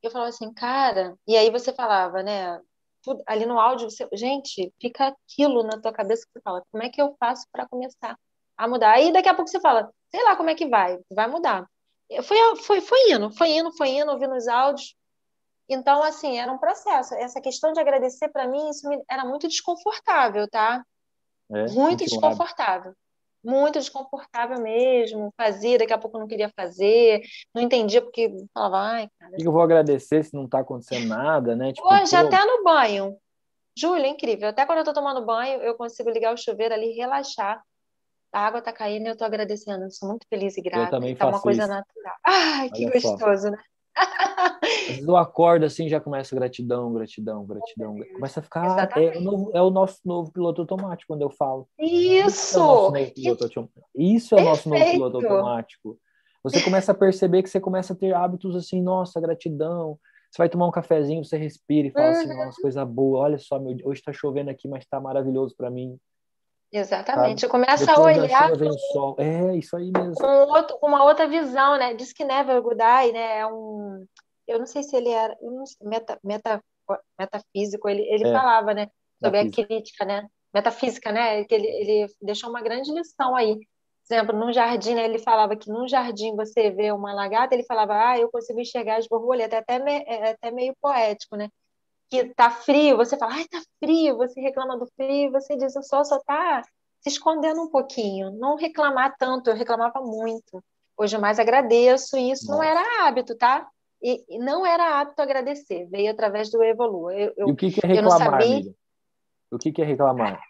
eu falava assim, cara, e aí você falava, né? Tudo, ali no áudio, você, gente, fica aquilo na tua cabeça que você fala, como é que eu faço para começar a mudar? Aí daqui a pouco você fala, sei lá como é que vai, vai mudar. Foi, foi, foi indo, foi indo, foi indo, ouvindo os áudios. Então, assim, era um processo. Essa questão de agradecer, para mim, isso me, era muito desconfortável, tá? É, muito desconfortável. Muito desconfortável mesmo. Fazia, daqui a pouco não queria fazer, não entendia porque falava, ai, cara. que eu vou agradecer se não está acontecendo nada, né? Tipo, Hoje, pô... até no banho. Júlio, é incrível. Até quando eu estou tomando banho, eu consigo ligar o chuveiro ali, relaxar. A água está caindo e eu estou agradecendo. Eu sou muito feliz e grata. Eu também faço É uma coisa isso. natural. Ai, que Olha gostoso, só. né? Às vezes eu acordo assim já começa gratidão, gratidão, gratidão. Começa a ficar. É o, novo, é o, nosso novo piloto automático quando eu falo. Isso! Isso é o nosso novo piloto automático. Você começa a perceber que você começa a ter hábitos assim, nossa, gratidão. Você vai tomar um cafezinho, você respira e fala assim, uhum. assim, nossa, coisa boa, olha só, meu, hoje está chovendo aqui, mas está maravilhoso para mim. Exatamente. Sabe? Começa a olhar. Vem o sol. É, isso aí mesmo. Um outro, uma outra visão, né? Diz que Never Good Eye, né? É um. Eu não sei se ele era meta, meta, metafísico, ele, ele é. falava, né? Sobre a crítica, né? Metafísica, né? Que ele, ele deixou uma grande lição aí. Por exemplo, num jardim, né, ele falava que num jardim você vê uma lagarta, ele falava, ah, eu consigo enxergar as borboletas, é até, me, é até meio poético, né? Que tá frio, você fala, ai, tá frio, você reclama do frio, você diz, o sol só tá se escondendo um pouquinho, não reclamar tanto, eu reclamava muito. Hoje mais agradeço, e isso Nossa. não era hábito, tá? E, e, não era hábito agradecer, veio através do Evolua. Eu, eu, e o que, que é reclamar, sabia... O que, que é reclamar?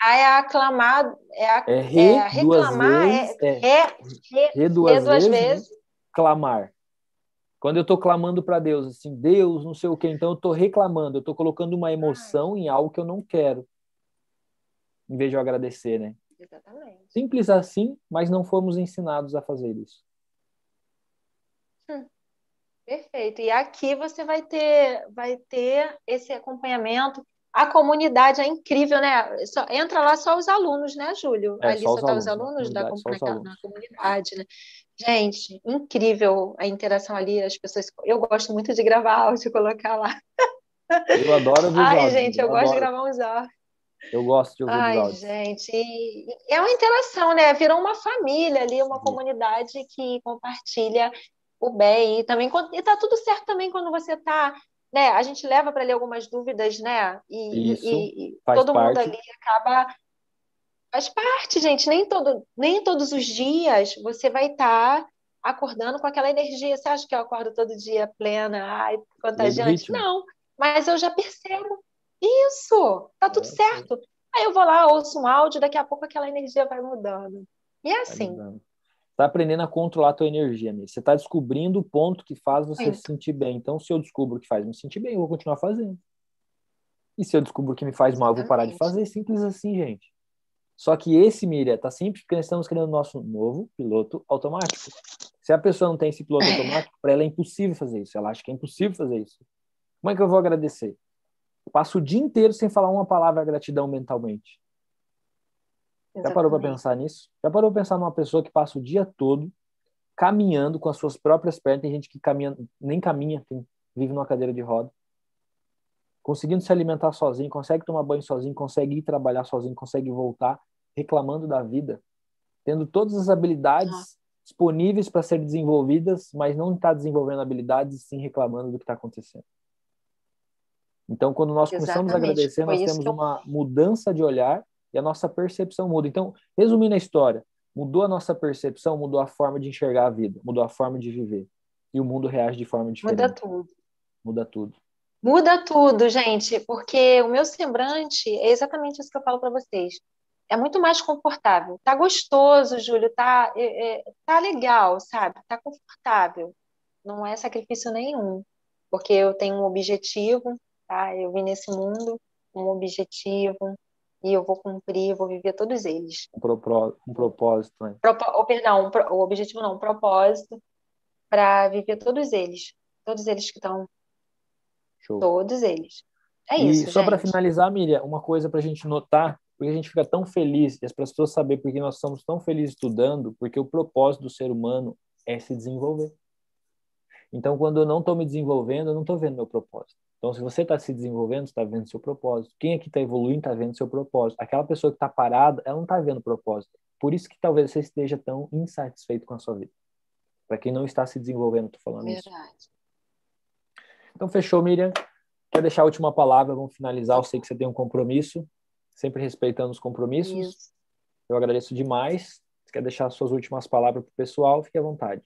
Ah, é aclamar, é, a, é, re, é reclamar, vezes, é, é, re, re, duas, duas vezes, vezes, clamar. Quando eu estou clamando para Deus, assim, Deus, não sei o quê, então eu estou reclamando, eu estou colocando uma emoção em algo que eu não quero, em vez de eu agradecer, né? Exatamente. Simples assim, mas não fomos ensinados a fazer isso. Hum, perfeito. E aqui você vai ter, vai ter esse acompanhamento. A comunidade é incrível, né? Só, entra lá só os alunos, né, Júlio? É, Ali só, só tá os alunos da, na comunidade, né? Gente, incrível a interação ali, as pessoas. Eu gosto muito de gravar áudio, colocar lá. Eu adoro ouvir Ai, gente, eu, eu gosto de gravar uns áudios. Eu gosto de ouvir Ai, áudios. gente, é uma interação, né? Virou uma família ali, uma Sim. comunidade que compartilha o bem. E também e tá tudo certo também quando você tá, né? A gente leva para ali algumas dúvidas, né? E, Isso, e, e todo parte. mundo ali acaba Faz parte, gente. Nem, todo, nem todos os dias você vai estar tá acordando com aquela energia. Você acha que eu acordo todo dia plena, ai, contagiante? Não, mas eu já percebo. Isso, tá tudo é, certo. Aí eu vou lá, ouço um áudio, daqui a pouco aquela energia vai mudando. E é assim. Tá aprendendo a controlar a tua energia, amiga. Você está descobrindo o ponto que faz você se sentir bem. Então, se eu descubro o que faz me sentir bem, eu vou continuar fazendo. E se eu descubro o que me faz mal, eu vou parar de fazer. Simples assim, gente. Só que esse, Miriam, está sempre porque nós estamos criando nosso novo piloto automático. Se a pessoa não tem esse piloto automático, para ela é impossível fazer isso. Ela acha que é impossível fazer isso. Como é que eu vou agradecer? Eu passo o dia inteiro sem falar uma palavra gratidão mentalmente. Exatamente. Já parou para pensar nisso? Já parou para pensar numa pessoa que passa o dia todo caminhando com as suas próprias pernas? Tem gente que caminha, nem caminha, tem, vive numa cadeira de roda conseguindo se alimentar sozinho, consegue tomar banho sozinho, consegue ir trabalhar sozinho, consegue voltar, reclamando da vida, tendo todas as habilidades ah. disponíveis para ser desenvolvidas, mas não está desenvolvendo habilidades e sim reclamando do que está acontecendo. Então, quando nós começamos a agradecer, Foi nós temos eu... uma mudança de olhar e a nossa percepção muda. Então, resumindo a história, mudou a nossa percepção, mudou a forma de enxergar a vida, mudou a forma de viver. E o mundo reage de forma diferente. Muda tudo. Muda tudo. Muda tudo, gente, porque o meu semblante é exatamente isso que eu falo para vocês. É muito mais confortável. Tá gostoso, Júlio, tá, é, é, tá legal, sabe? Tá confortável. Não é sacrifício nenhum, porque eu tenho um objetivo, tá? Eu vim nesse mundo com um objetivo e eu vou cumprir, vou viver todos eles. Um, um propósito, né? Propo oh, perdão, um pro o objetivo não, um propósito para viver todos eles. Todos eles que estão Show. Todos eles. É e isso. só para finalizar, Miriam, uma coisa para a gente notar, porque a gente fica tão feliz, e as pessoas saber porque nós estamos tão felizes estudando, porque o propósito do ser humano é se desenvolver. Então, quando eu não estou me desenvolvendo, eu não estou vendo meu propósito. Então, se você está se desenvolvendo, está vendo seu propósito. Quem aqui está evoluindo está vendo seu propósito. Aquela pessoa que está parada, ela não está vendo propósito. Por isso que talvez você esteja tão insatisfeito com a sua vida. Para quem não está se desenvolvendo, estou falando Verdade. isso. Então, fechou, Miriam. Quer deixar a última palavra? Vamos finalizar. Eu sei que você tem um compromisso, sempre respeitando os compromissos. Isso. Eu agradeço demais. Você quer deixar suas últimas palavras para o pessoal? Fique à vontade.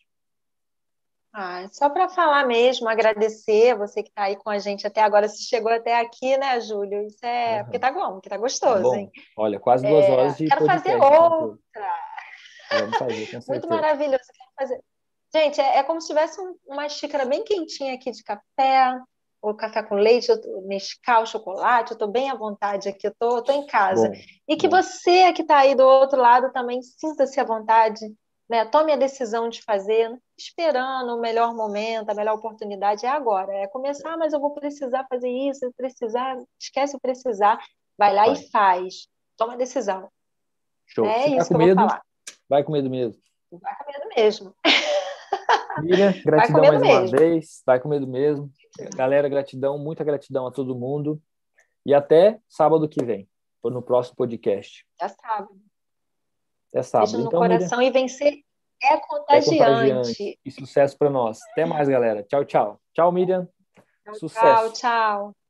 Ah, só para falar mesmo, agradecer você que está aí com a gente até agora, se chegou até aqui, né, Júlio? Isso é uhum. porque tá bom, porque tá gostoso, bom. hein? Olha, quase duas é... horas de Quero podcast, fazer outra. Vamos fazer, com certeza. Muito maravilhoso. Quero fazer. Gente, é, é, como se tivesse uma xícara bem quentinha aqui de café, ou café com leite, Nescau, chocolate, eu estou bem à vontade aqui, eu tô, tô em casa. Bom, e que bom. você que está aí do outro lado também sinta-se à vontade né? Tome a decisão de fazer, esperando o melhor momento, a melhor oportunidade é agora. É começar, mas eu vou precisar fazer isso, precisar, esquece o precisar, vai lá vai. e faz. Toma a decisão. Show. É Você isso que eu medo, vou falar. Vai com medo mesmo. Vai com medo mesmo. Miriam, gratidão mais mesmo. uma vez. Vai com medo mesmo. Galera, gratidão, muita gratidão a todo mundo. E até sábado que vem, no próximo podcast. Já sábado. Até sábado. Beijo no então, coração Miriam, e vencer é contagiante. é contagiante. E sucesso para nós. Até mais, galera. Tchau, tchau. Tchau, Miriam. Sucesso. Tchau, tchau.